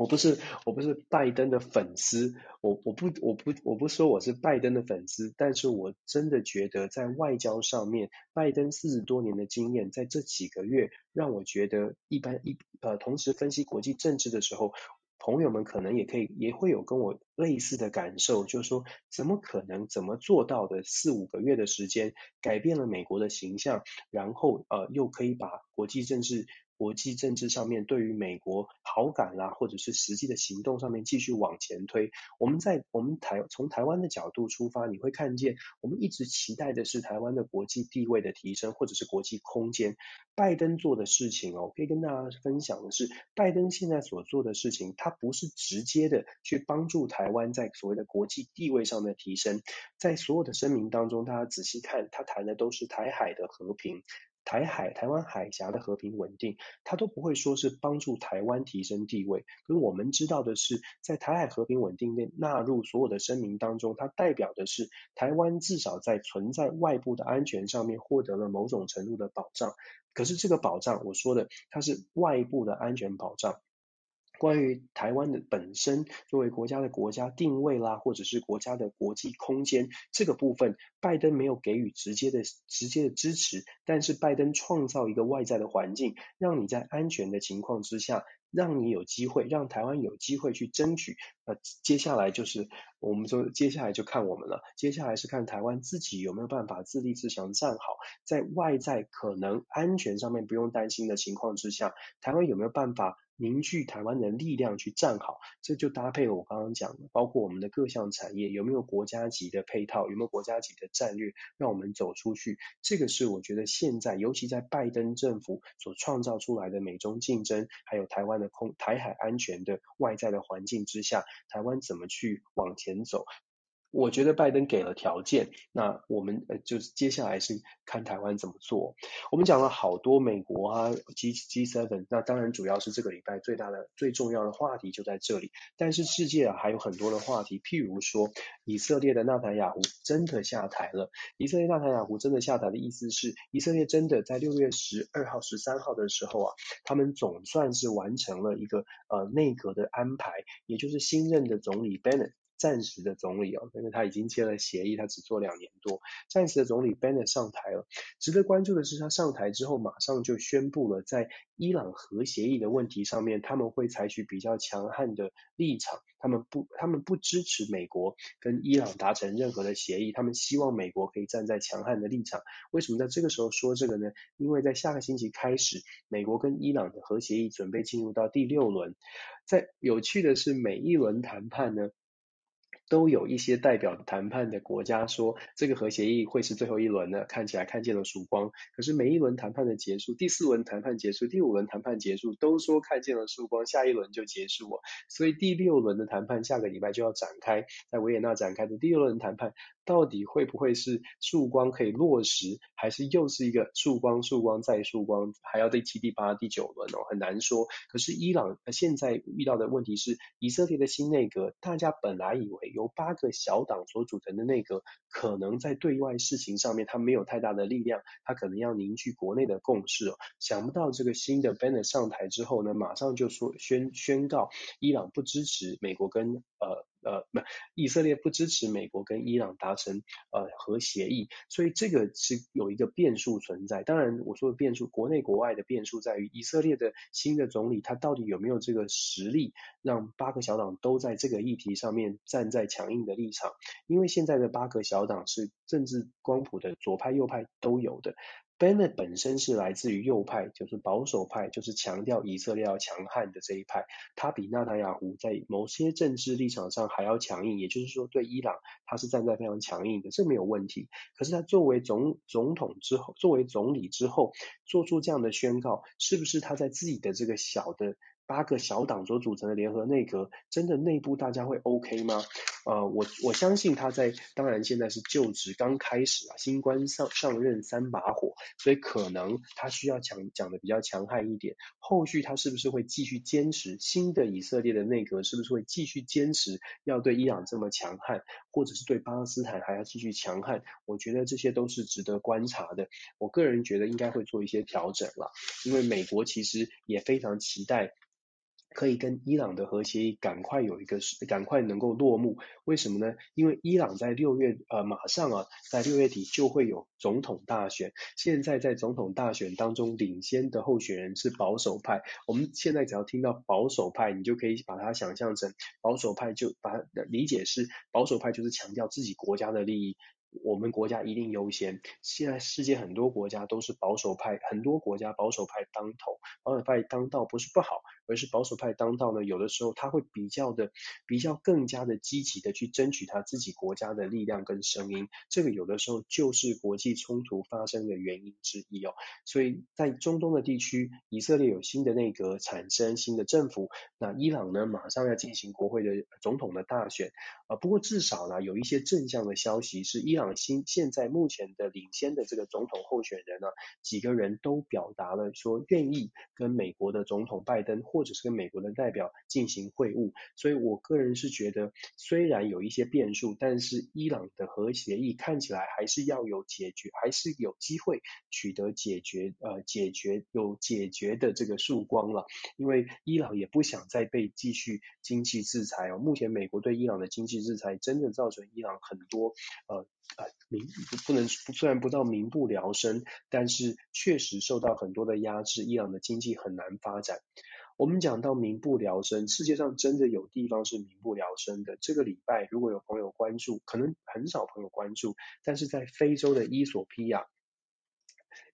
我不是我不是拜登的粉丝，我我不我不我不说我是拜登的粉丝，但是我真的觉得在外交上面，拜登四十多年的经验，在这几个月让我觉得一般一呃，同时分析国际政治的时候，朋友们可能也可以也会有跟我类似的感受，就是说怎么可能怎么做到的四五个月的时间改变了美国的形象，然后呃又可以把国际政治。国际政治上面对于美国好感啦，或者是实际的行动上面继续往前推。我们在我们台从台湾的角度出发，你会看见我们一直期待的是台湾的国际地位的提升，或者是国际空间。拜登做的事情哦，可以跟大家分享的是，拜登现在所做的事情，他不是直接的去帮助台湾在所谓的国际地位上的提升。在所有的声明当中，大家仔细看，他谈的都是台海的和平。台海、台湾海峡的和平稳定，它都不会说是帮助台湾提升地位。可是我们知道的是，在台海和平稳定内纳入所有的声明当中，它代表的是台湾至少在存在外部的安全上面获得了某种程度的保障。可是这个保障，我说的它是外部的安全保障。关于台湾的本身作为国家的国家定位啦，或者是国家的国际空间这个部分，拜登没有给予直接的直接的支持，但是拜登创造一个外在的环境，让你在安全的情况之下，让你有机会，让台湾有机会去争取。呃，接下来就是我们说，接下来就看我们了。接下来是看台湾自己有没有办法自立自强站好，在外在可能安全上面不用担心的情况之下，台湾有没有办法？凝聚台湾的力量去站好，这就搭配了我刚刚讲的，包括我们的各项产业有没有国家级的配套，有没有国家级的战略，让我们走出去。这个是我觉得现在，尤其在拜登政府所创造出来的美中竞争，还有台湾的空台海安全的外在的环境之下，台湾怎么去往前走？我觉得拜登给了条件，那我们呃就是接下来是看台湾怎么做。我们讲了好多美国啊 G G7，那当然主要是这个礼拜最大的最重要的话题就在这里。但是世界啊还有很多的话题，譬如说以色列的纳坦雅胡真的下台了。以色列纳坦雅胡真的下台的意思是，以色列真的在六月十二号、十三号的时候啊，他们总算是完成了一个呃内阁的安排，也就是新任的总理 Bennett。暂时的总理哦，因为他已经签了协议，他只做两年多。暂时的总理 Bennett 上台了。值得关注的是，他上台之后马上就宣布了，在伊朗核协议的问题上面，他们会采取比较强悍的立场。他们不，他们不支持美国跟伊朗达成任何的协议。他们希望美国可以站在强悍的立场。为什么在这个时候说这个呢？因为在下个星期开始，美国跟伊朗的核协议准备进入到第六轮。在有趣的是，每一轮谈判呢，都有一些代表谈判的国家说，这个核协议会是最后一轮的，看起来看见了曙光。可是每一轮谈判的结束，第四轮谈判结束，第五轮谈判结束，都说看见了曙光，下一轮就结束了。所以第六轮的谈判下个礼拜就要展开，在维也纳展开的第六轮谈判。到底会不会是曙光可以落实，还是又是一个曙光、曙光再曙光，还要第七、第八、第九轮哦，很难说。可是伊朗现在遇到的问题是，以色列的新内阁，大家本来以为由八个小党所组成的内阁，可能在对外事情上面他没有太大的力量，他可能要凝聚国内的共识哦。想不到这个新的 Bennett 上台之后呢，马上就说宣宣告伊朗不支持美国跟呃。呃，不，以色列不支持美国跟伊朗达成呃核协议，所以这个是有一个变数存在。当然，我说的变数，国内国外的变数在于以色列的新的总理他到底有没有这个实力，让八个小党都在这个议题上面站在强硬的立场。因为现在的八个小党是政治光谱的左派右派都有的。Bennett 本身是来自于右派，就是保守派，就是强调以色列要强悍的这一派。他比纳塔亚胡在某些政治立场上还要强硬，也就是说对伊朗他是站在非常强硬的，这没有问题。可是他作为总总统之后，作为总理之后做出这样的宣告，是不是他在自己的这个小的八个小党所组成的联合内阁，真的内部大家会 OK 吗？呃，我我相信他在，当然现在是就职刚开始啊，新官上上任三把火，所以可能他需要讲讲的比较强悍一点。后续他是不是会继续坚持新的以色列的内阁，是不是会继续坚持要对伊朗这么强悍，或者是对巴勒斯坦还要继续强悍？我觉得这些都是值得观察的。我个人觉得应该会做一些调整了，因为美国其实也非常期待。可以跟伊朗的核协议赶快有一个赶快能够落幕，为什么呢？因为伊朗在六月呃马上啊，在六月底就会有总统大选，现在在总统大选当中领先的候选人是保守派，我们现在只要听到保守派，你就可以把它想象成保守派，就把它理解是保守派就是强调自己国家的利益。我们国家一定优先。现在世界很多国家都是保守派，很多国家保守派当头，保守派当道不是不好，而是保守派当道呢，有的时候他会比较的，比较更加的积极的去争取他自己国家的力量跟声音。这个有的时候就是国际冲突发生的原因之一哦。所以在中东的地区，以色列有新的内阁产生，新的政府，那伊朗呢，马上要进行国会的总统的大选啊。不过至少呢，有一些正向的消息是伊朗。新现在目前的领先的这个总统候选人呢，几个人都表达了说愿意跟美国的总统拜登或者是跟美国的代表进行会晤，所以我个人是觉得虽然有一些变数，但是伊朗的核协议看起来还是要有解决，还是有机会取得解决，呃，解决有解决的这个曙光了，因为伊朗也不想再被继续经济制裁哦，目前美国对伊朗的经济制裁真的造成伊朗很多呃。啊，民不不能虽然不到民不聊生，但是确实受到很多的压制，伊朗的经济很难发展。我们讲到民不聊生，世界上真的有地方是民不聊生的。这个礼拜如果有朋友关注，可能很少朋友关注，但是在非洲的伊索比亚。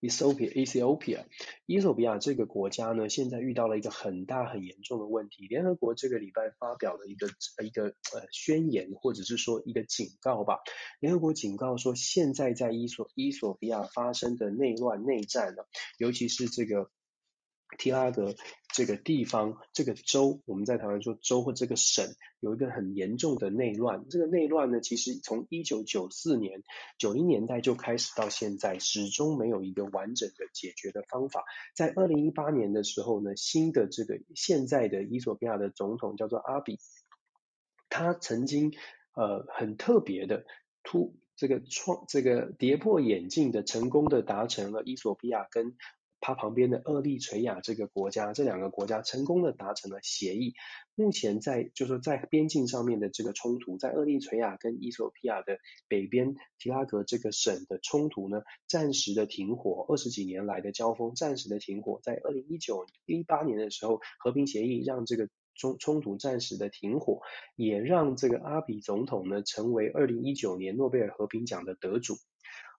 Ethiopia, Ethiopia, 伊索比亚这个国家呢，现在遇到了一个很大很严重的问题。联合国这个礼拜发表了一个一个呃宣言，或者是说一个警告吧。联合国警告说，现在在伊索伊索比亚发生的内乱内战呢，尤其是这个。提拉格这个地方，这个州，我们在台湾说州或这个省，有一个很严重的内乱。这个内乱呢，其实从一九九四年、九零年代就开始到现在，始终没有一个完整的解决的方法。在二零一八年的时候呢，新的这个现在的伊索比亚的总统叫做阿比，他曾经呃很特别的突这个创这个跌破眼镜的成功的达成了伊索比亚跟。他旁边的厄立垂亚这个国家，这两个国家成功的达成了协议。目前在就是说在边境上面的这个冲突，在厄立垂亚跟伊索比亚的北边提拉格这个省的冲突呢，暂时的停火，二十几年来的交锋暂时的停火，在二零一九一八年的时候，和平协议让这个冲冲突暂时的停火，也让这个阿比总统呢成为二零一九年诺贝尔和平奖的得主。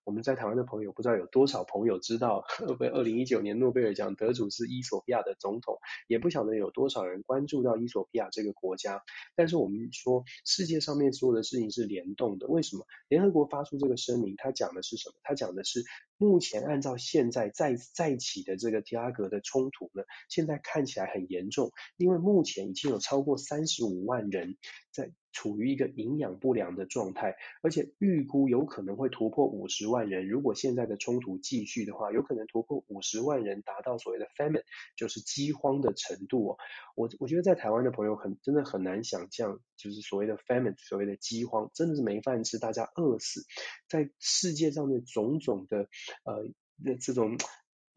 我们在台湾的朋友不知道有多少朋友知道，被二零一九年诺贝尔奖得主是伊索比亚的总统，也不晓得有多少人关注到伊索比亚这个国家。但是我们说，世界上面所有的事情是联动的。为什么？联合国发出这个声明，它讲的是什么？它讲的是，目前按照现在再再起的这个提拉格的冲突呢，现在看起来很严重，因为目前已经有超过三十五万人在。处于一个营养不良的状态，而且预估有可能会突破五十万人。如果现在的冲突继续的话，有可能突破五十万人，达到所谓的 famine，就是饥荒的程度哦。我我觉得在台湾的朋友很真的很难想象，就是所谓的 famine，所谓的饥荒，真的是没饭吃，大家饿死，在世界上的种种的呃的这种。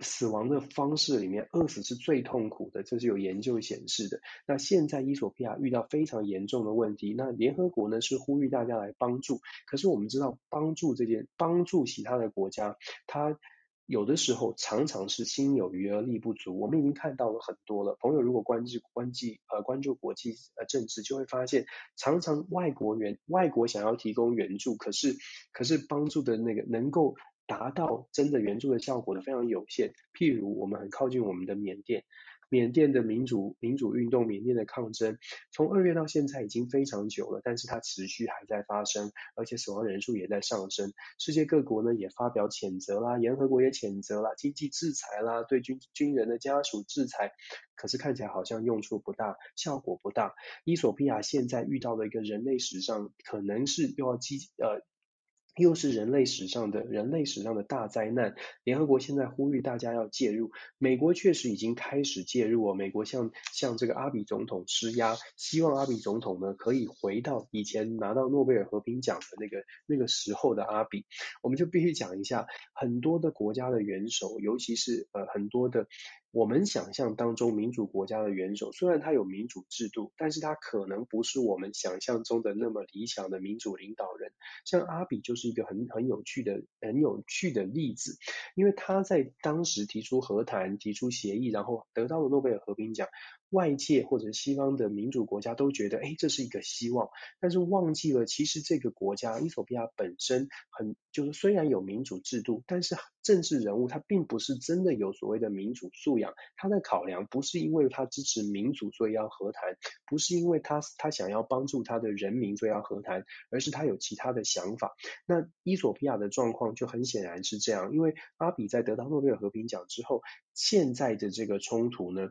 死亡的方式里面，饿死是最痛苦的，这是有研究显示的。那现在伊索比亚遇到非常严重的问题，那联合国呢是呼吁大家来帮助。可是我们知道，帮助这件帮助其他的国家，它有的时候常常是心有余而力不足。我们已经看到了很多了。朋友如果关注关注呃关注国际呃政治，就会发现，常常外国援外国想要提供援助，可是可是帮助的那个能够。达到真的援助的效果呢，非常有限。譬如我们很靠近我们的缅甸，缅甸的民主民主运动，缅甸的抗争，从二月到现在已经非常久了，但是它持续还在发生，而且死亡人数也在上升。世界各国呢也发表谴责啦，联合国也谴责啦，经济制裁啦，对军军人的家属制裁，可是看起来好像用处不大，效果不大。伊索比亚现在遇到了一个人类史上可能是又要激呃。又是人类史上的人类史上的大灾难，联合国现在呼吁大家要介入，美国确实已经开始介入哦，美国向向这个阿比总统施压，希望阿比总统呢可以回到以前拿到诺贝尔和平奖的那个那个时候的阿比。我们就必须讲一下，很多的国家的元首，尤其是呃很多的我们想象当中民主国家的元首，虽然他有民主制度，但是他可能不是我们想象中的那么理想的民主领导人。像阿比就是一个很很有趣的很有趣的例子，因为他在当时提出和谈、提出协议，然后得到了诺贝尔和平奖。外界或者西方的民主国家都觉得，哎，这是一个希望，但是忘记了，其实这个国家，伊索比亚本身很，就是虽然有民主制度，但是政治人物他并不是真的有所谓的民主素养。他的考量不是因为他支持民主所以要和谈，不是因为他他想要帮助他的人民所以要和谈，而是他有其他的想法。那伊索比亚的状况就很显然是这样，因为阿比在得到诺贝尔和平奖之后，现在的这个冲突呢，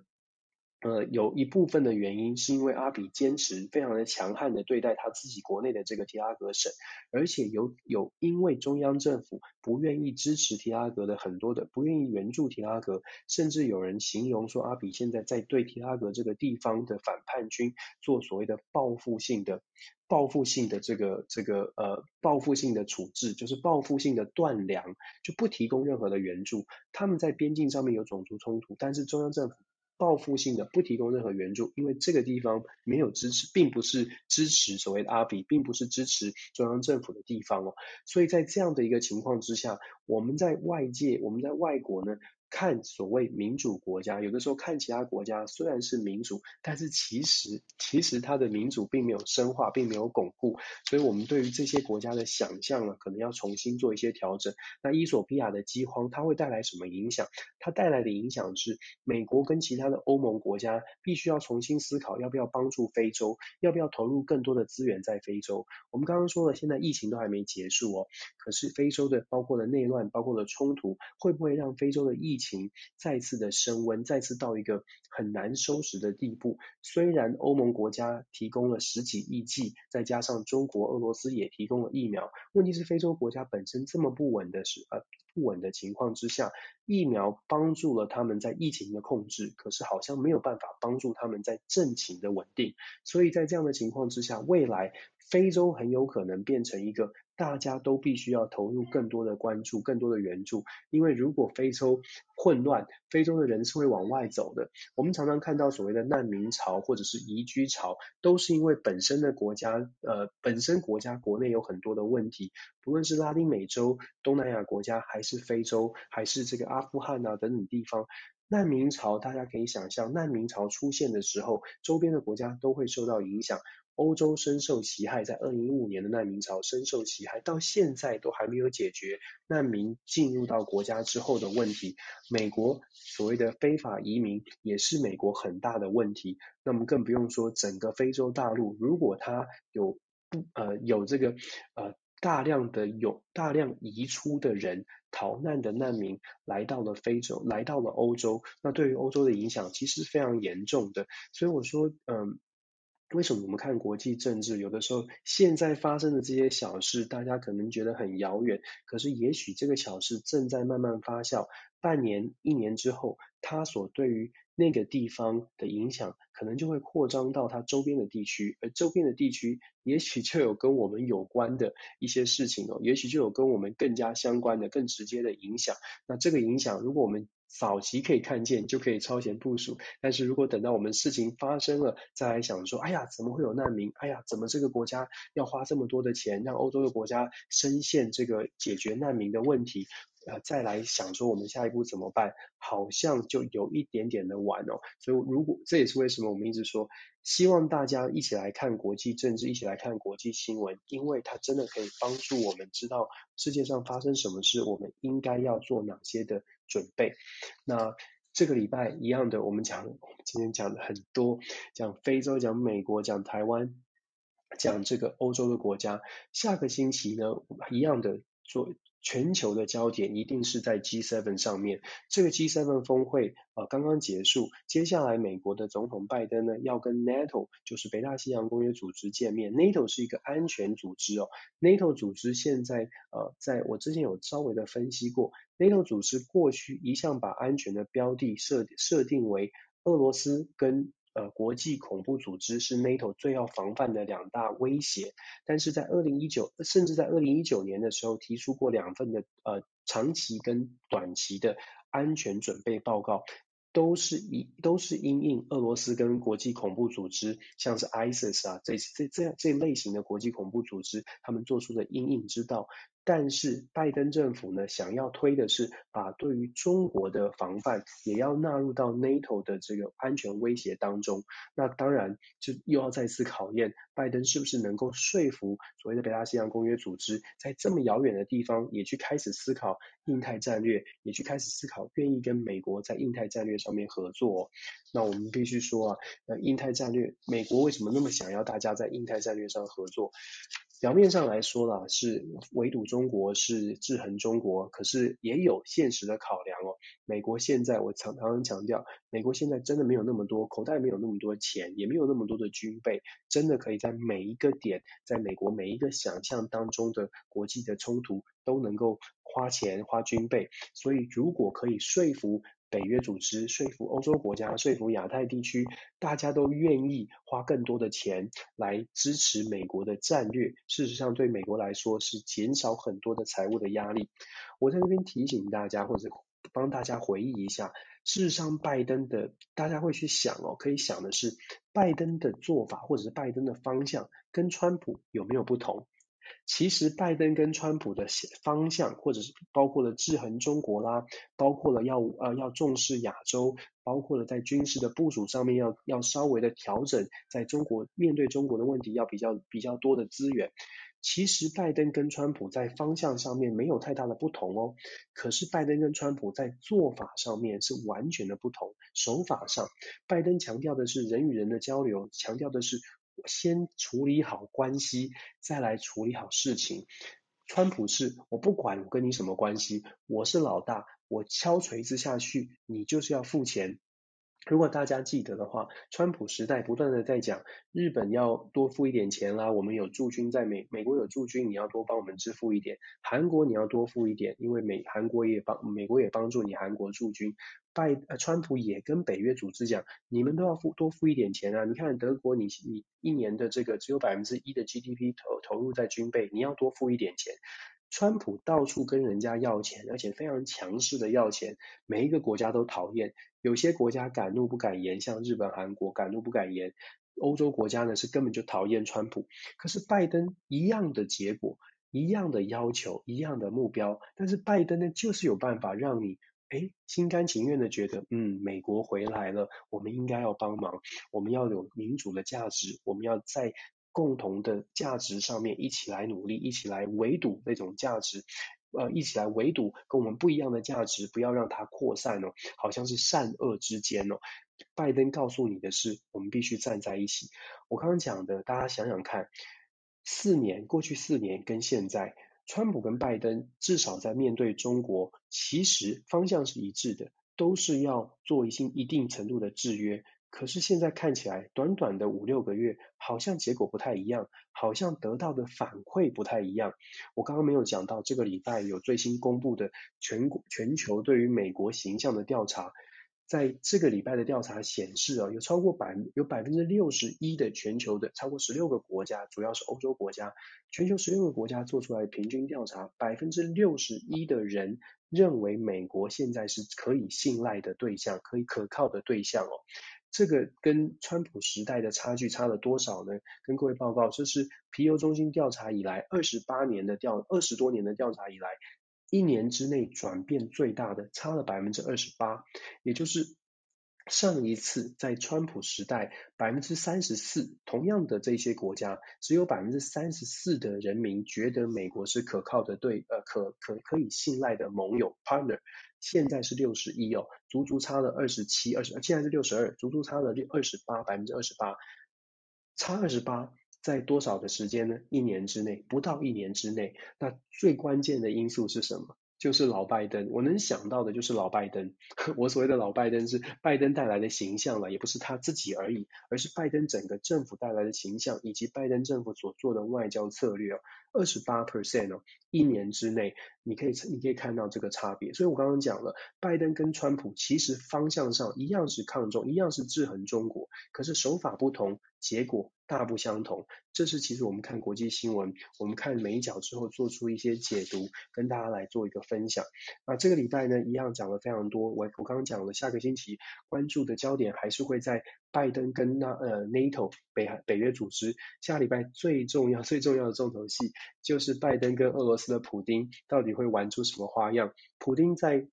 呃，有一部分的原因是因为阿比坚持非常的强悍的对待他自己国内的这个提拉格省，而且有有因为中央政府不愿意支持提拉格的很多的不愿意援助提拉格，甚至有人形容说阿比现在在对提拉格这个地方的反叛军做所谓的报复性的报复性的这个这个呃报复性的处置，就是报复性的断粮，就不提供任何的援助。他们在边境上面有种族冲突，但是中央政府。报复性的不提供任何援助，因为这个地方没有支持，并不是支持所谓的阿比，并不是支持中央政府的地方哦。所以在这样的一个情况之下，我们在外界，我们在外国呢，看所谓民主国家，有的时候看其他国家虽然是民主，但是其实其实它的民主并没有深化，并没有巩固，所以我们对于这些国家的想象呢，可能要重新做一些调整。那伊索比亚的饥荒它会带来什么影响？它带来的影响是，美国跟其他的欧盟国家必须要重新思考，要不要帮助非洲，要不要投入更多的资源在非洲。我们刚刚说了，现在疫情都还没结束哦，可是非洲的包括了内乱，包括了冲突，会不会让非洲的疫疫情再次的升温，再次到一个很难收拾的地步。虽然欧盟国家提供了十几亿剂，再加上中国、俄罗斯也提供了疫苗，问题是非洲国家本身这么不稳的是呃不稳的情况之下，疫苗帮助了他们在疫情的控制，可是好像没有办法帮助他们在政情的稳定。所以在这样的情况之下，未来非洲很有可能变成一个。大家都必须要投入更多的关注，更多的援助，因为如果非洲混乱，非洲的人是会往外走的。我们常常看到所谓的难民潮或者是移居潮，都是因为本身的国家，呃，本身国家国内有很多的问题，不论是拉丁美洲、东南亚国家，还是非洲，还是这个阿富汗啊等等地方，难民潮大家可以想象，难民潮出现的时候，周边的国家都会受到影响。欧洲深受其害，在二零一五年的难民潮深受其害，到现在都还没有解决难民进入到国家之后的问题。美国所谓的非法移民也是美国很大的问题。那么更不用说整个非洲大陆，如果它有不呃有这个呃大量的有大量移出的人逃难的难民来到了非洲，来到了欧洲，那对于欧洲的影响其实非常严重的。所以我说，嗯、为什么我们看国际政治，有的时候现在发生的这些小事，大家可能觉得很遥远，可是也许这个小事正在慢慢发酵，半年、一年之后，它所对于那个地方的影响，可能就会扩张到它周边的地区，而周边的地区，也许就有跟我们有关的一些事情哦，也许就有跟我们更加相关的、更直接的影响。那这个影响，如果我们早期可以看见，就可以超前部署。但是如果等到我们事情发生了，再来想说，哎呀，怎么会有难民？哎呀，怎么这个国家要花这么多的钱，让欧洲的国家深陷这个解决难民的问题？呃，再来想说我们下一步怎么办？好像就有一点点的晚哦。所以如果这也是为什么我们一直说，希望大家一起来看国际政治，一起来看国际新闻，因为它真的可以帮助我们知道世界上发生什么事，我们应该要做哪些的准备。那这个礼拜一样的，我们讲，今天讲的很多，讲非洲，讲美国，讲台湾，讲这个欧洲的国家。下个星期呢，一样的做。全球的焦点一定是在 G7 上面。这个 G7 峰会呃刚刚结束，接下来美国的总统拜登呢要跟 NATO，就是北大西洋公约组织见面。NATO 是一个安全组织哦，NATO 组织现在呃在我之前有稍微的分析过，NATO 组织过去一向把安全的标的设设定为俄罗斯跟。呃，国际恐怖组织是 NATO 最要防范的两大威胁，但是在二零一九，甚至在二零一九年的时候，提出过两份的呃长期跟短期的安全准备报告，都是以都是因应俄罗斯跟国际恐怖组织，像是 ISIS 啊这这这样这类型的国际恐怖组织，他们做出的因应之道。但是拜登政府呢，想要推的是把对于中国的防范也要纳入到 NATO 的这个安全威胁当中。那当然就又要再次考验拜登是不是能够说服所谓的北大西洋公约组织，在这么遥远的地方也去开始思考印太战略，也去开始思考愿意跟美国在印太战略上面合作。那我们必须说啊，呃，印太战略，美国为什么那么想要大家在印太战略上合作？表面上来说啦，是围堵中国，是制衡中国，可是也有现实的考量哦。美国现在我常常强调，美国现在真的没有那么多，口袋没有那么多钱，也没有那么多的军备，真的可以在每一个点，在美国每一个想象当中的国际的冲突都能够花钱花军备。所以如果可以说服。北约组织说服欧洲国家，说服亚太地区，大家都愿意花更多的钱来支持美国的战略。事实上，对美国来说是减少很多的财务的压力。我在这边提醒大家，或者帮大家回忆一下，事实上，拜登的大家会去想哦，可以想的是，拜登的做法或者是拜登的方向跟川普有没有不同？其实拜登跟川普的方向，或者是包括了制衡中国啦，包括了要呃要重视亚洲，包括了在军事的部署上面要要稍微的调整，在中国面对中国的问题要比较比较多的资源。其实拜登跟川普在方向上面没有太大的不同哦，可是拜登跟川普在做法上面是完全的不同。手法上，拜登强调的是人与人的交流，强调的是。先处理好关系，再来处理好事情。川普是我不管我跟你什么关系，我是老大，我敲锤子下去，你就是要付钱。如果大家记得的话，川普时代不断的在讲日本要多付一点钱啦，我们有驻军在美，美国有驻军，你要多帮我们支付一点。韩国你要多付一点，因为美韩国也帮美国也帮助你韩国驻军。拜呃川普也跟北约组织讲，你们都要付多付一点钱啊！你看德国你，你一年的这个只有百分之一的 GDP 投投入在军备，你要多付一点钱。川普到处跟人家要钱，而且非常强势的要钱，每一个国家都讨厌。有些国家敢怒不敢言，像日本、韩国敢怒不敢言。欧洲国家呢是根本就讨厌川普。可是拜登一样的结果，一样的要求，一样的目标，但是拜登呢就是有办法让你，诶，心甘情愿的觉得，嗯，美国回来了，我们应该要帮忙，我们要有民主的价值，我们要在。共同的价值上面一起来努力，一起来围堵那种价值，呃，一起来围堵跟我们不一样的价值，不要让它扩散哦，好像是善恶之间哦。拜登告诉你的是，我们必须站在一起。我刚刚讲的，大家想想看，四年过去四年跟现在，川普跟拜登至少在面对中国，其实方向是一致的，都是要做一些一定程度的制约。可是现在看起来，短短的五六个月，好像结果不太一样，好像得到的反馈不太一样。我刚刚没有讲到，这个礼拜有最新公布的全国全球对于美国形象的调查，在这个礼拜的调查显示啊，有超过百有百分之六十一的全球的超过十六个国家，主要是欧洲国家，全球十六个国家做出来平均调查，百分之六十一的人认为美国现在是可以信赖的对象，可以可靠的对象哦。这个跟川普时代的差距差了多少呢？跟各位报告，这是皮尤中心调查以来二十八年的调二十多年的调查以来，一年之内转变最大的，差了百分之二十八，也就是。上一次在川普时代，百分之三十四，同样的这些国家，只有百分之三十四的人民觉得美国是可靠的对，呃，可可可以信赖的盟友 partner。现在是六十一哦，足足差了二十七、二十，现在是六十二，足足差了二十八，百分之二十八，差二十八，在多少的时间呢？一年之内，不到一年之内。那最关键的因素是什么？就是老拜登，我能想到的就是老拜登。我所谓的老拜登是拜登带来的形象了，也不是他自己而已，而是拜登整个政府带来的形象，以及拜登政府所做的外交策略哦，二十八 percent 哦，一年之内，你可以你可以看到这个差别。所以我刚刚讲了，拜登跟川普其实方向上一样是抗中，一样是制衡中国，可是手法不同，结果大不相同。这是其实我们看国际新闻，我们看美角之后做出一些解读，跟大家来做一个分享。那这个礼拜呢，一样讲了非常多。我我刚刚讲了，下个星期关注的焦点还是会在拜登跟那呃 NATO 北北约组织。下礼拜最重要 最重要的重头戏就是拜登跟俄罗斯的普丁到底会玩出什么花样？普丁在。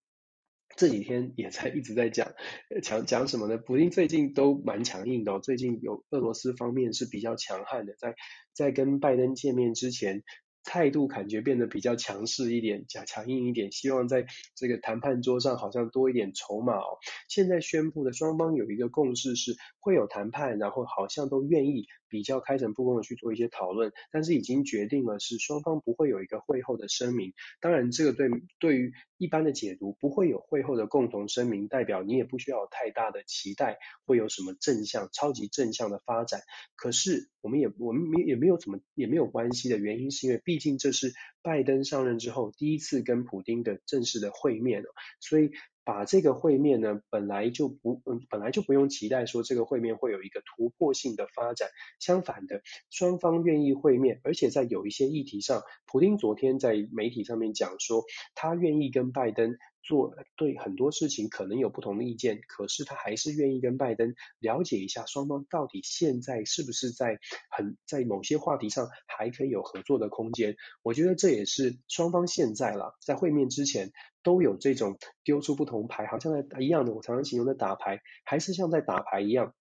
这几天也在一直在讲，讲讲什么呢？普京最近都蛮强硬的，最近有俄罗斯方面是比较强悍的，在在跟拜登见面之前。态度感觉变得比较强势一点，加强硬一点，希望在这个谈判桌上好像多一点筹码哦。现在宣布的双方有一个共识是会有谈判，然后好像都愿意比较开诚布公的去做一些讨论，但是已经决定了是双方不会有一个会后的声明。当然，这个对对于一般的解读不会有会后的共同声明，代表你也不需要太大的期待会有什么正向、超级正向的发展。可是我们也我们没也没有怎么也没有关系的原因，是因为毕竟这是拜登上任之后第一次跟普丁的正式的会面，所以把这个会面呢，本来就不嗯本来就不用期待说这个会面会有一个突破性的发展。相反的，双方愿意会面，而且在有一些议题上，普丁昨天在媒体上面讲说，他愿意跟拜登。做对很多事情可能有不同的意见，可是他还是愿意跟拜登了解一下双方到底现在是不是在很在某些话题上还可以有合作的空间。我觉得这也是双方现在了，在会面之前都有这种丢出不同牌，好像在一样的，我常常形容的打牌，还是像在打牌一样。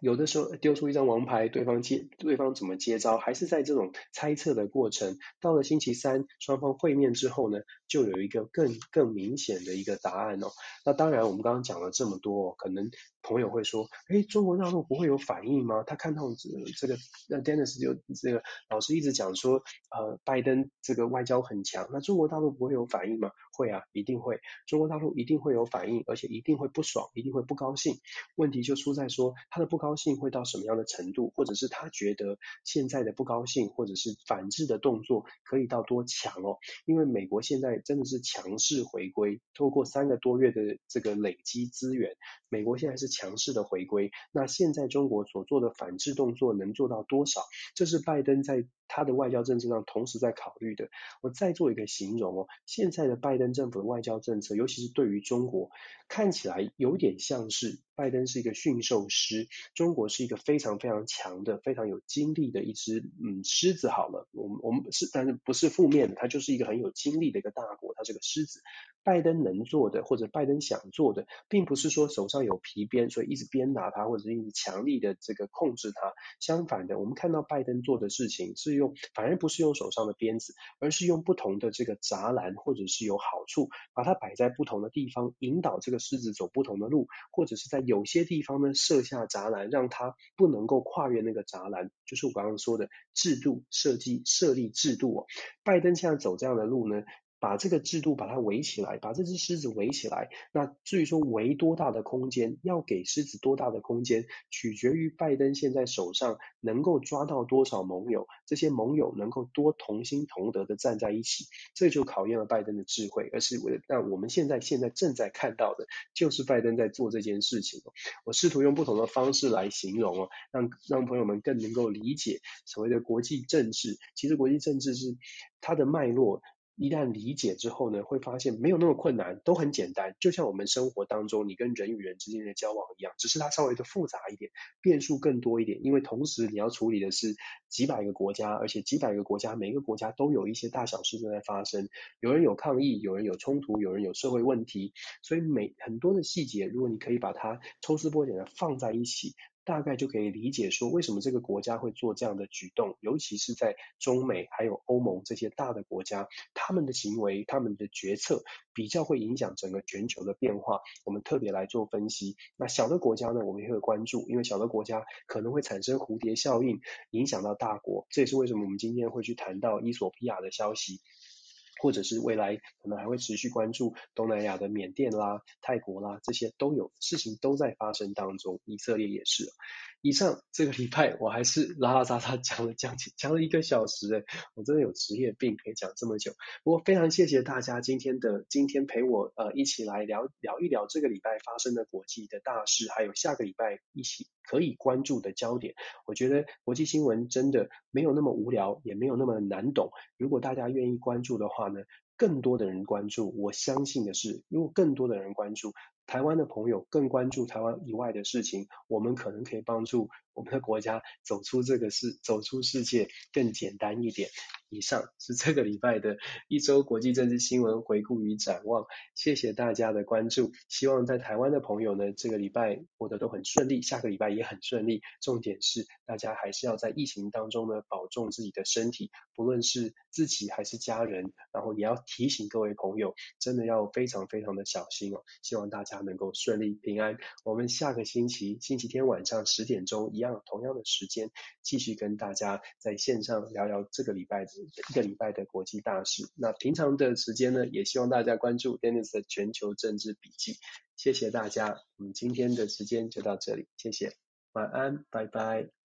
有的时候丢出一张王牌，对方接，对方怎么接招，还是在这种猜测的过程。到了星期三，双方会面之后呢，就有一个更更明显的一个答案哦。那当然，我们刚刚讲了这么多，可能朋友会说，哎，中国大陆不会有反应吗？他看到这这个，那 Dennis 就这个老师一直讲说，呃，拜登这个外交很强，那中国大陆不会有反应吗？会啊，一定会。中国大陆一定会有反应，而且一定会不爽，一定会不高兴。问题就出在说他的不高兴会到什么样的程度，或者是他觉得现在的不高兴，或者是反制的动作可以到多强哦？因为美国现在真的是强势回归，透过三个多月的这个累积资源，美国现在是强势的回归。那现在中国所做的反制动作能做到多少？这是拜登在他的外交政策上同时在考虑的。我再做一个形容哦，现在的拜登政府的外交政策，尤其是对于中国，看起来有点像是拜登是一个驯兽师，中国是一个非常非常强的、非常有精力的一只嗯狮子。好了，我们我们是，但是不是负面的，它就是一个很有精力的一个大国，它是个狮子。拜登能做的，或者拜登想做的，并不是说手上有皮鞭，所以一直鞭打他，或者是一直强力的这个控制他。相反的，我们看到拜登做的事情是用，反而不是用手上的鞭子，而是用不同的这个栅栏，或者是有好处，把它摆在不同的地方，引导这个狮子走不同的路，或者是在有些地方呢设下栅栏，让它不能够跨越那个栅栏。就是我刚刚说的制度设计设立制度哦，拜登现在走这样的路呢。把这个制度把它围起来，把这只狮子围起来。那至于说围多大的空间，要给狮子多大的空间，取决于拜登现在手上能够抓到多少盟友，这些盟友能够多同心同德的站在一起，这就考验了拜登的智慧。而是为，那我们现在现在正在看到的，就是拜登在做这件事情。我试图用不同的方式来形容哦，让让朋友们更能够理解所谓的国际政治。其实国际政治是它的脉络。一旦理解之后呢，会发现没有那么困难，都很简单，就像我们生活当中你跟人与人之间的交往一样，只是它稍微的复杂一点，变数更多一点，因为同时你要处理的是几百个国家，而且几百个国家每个国家都有一些大小事正在发生，有人有抗议，有人有冲突，有人有社会问题，所以每很多的细节，如果你可以把它抽丝剥茧的放在一起。大概就可以理解说，为什么这个国家会做这样的举动，尤其是在中美还有欧盟这些大的国家，他们的行为、他们的决策比较会影响整个全球的变化。我们特别来做分析。那小的国家呢，我们也会关注，因为小的国家可能会产生蝴蝶效应，影响到大国。这也是为什么我们今天会去谈到伊索比亚的消息。或者是未来可能还会持续关注东南亚的缅甸啦、泰国啦，这些都有事情都在发生当中，以色列也是。以上这个礼拜我还是拉拉杂杂讲了将近讲了一个小时诶，我真的有职业病可以讲这么久。不过非常谢谢大家今天的今天陪我呃一起来聊聊一聊这个礼拜发生的国际的大事，还有下个礼拜一起可以关注的焦点。我觉得国际新闻真的没有那么无聊，也没有那么难懂。如果大家愿意关注的话呢，更多的人关注，我相信的是，如果更多的人关注，台湾的朋友更关注台湾以外的事情，我们可能可以帮助我们的国家走出这个世，走出世界更简单一点。以上是这个礼拜的一周国际政治新闻回顾与展望，谢谢大家的关注。希望在台湾的朋友呢，这个礼拜过得都很顺利，下个礼拜也很顺利。重点是大家还是要在疫情当中呢，保重自己的身体，不论是自己还是家人，然后也要提醒各位朋友，真的要非常非常的小心哦。希望大家能够顺利平安。我们下个星期星期天晚上十点钟一样同样的时间，继续跟大家在线上聊聊这个礼拜的。一个礼拜的国际大事，那平常的时间呢，也希望大家关注 Dennis 的全球政治笔记。谢谢大家，我们今天的时间就到这里，谢谢，晚安，拜拜。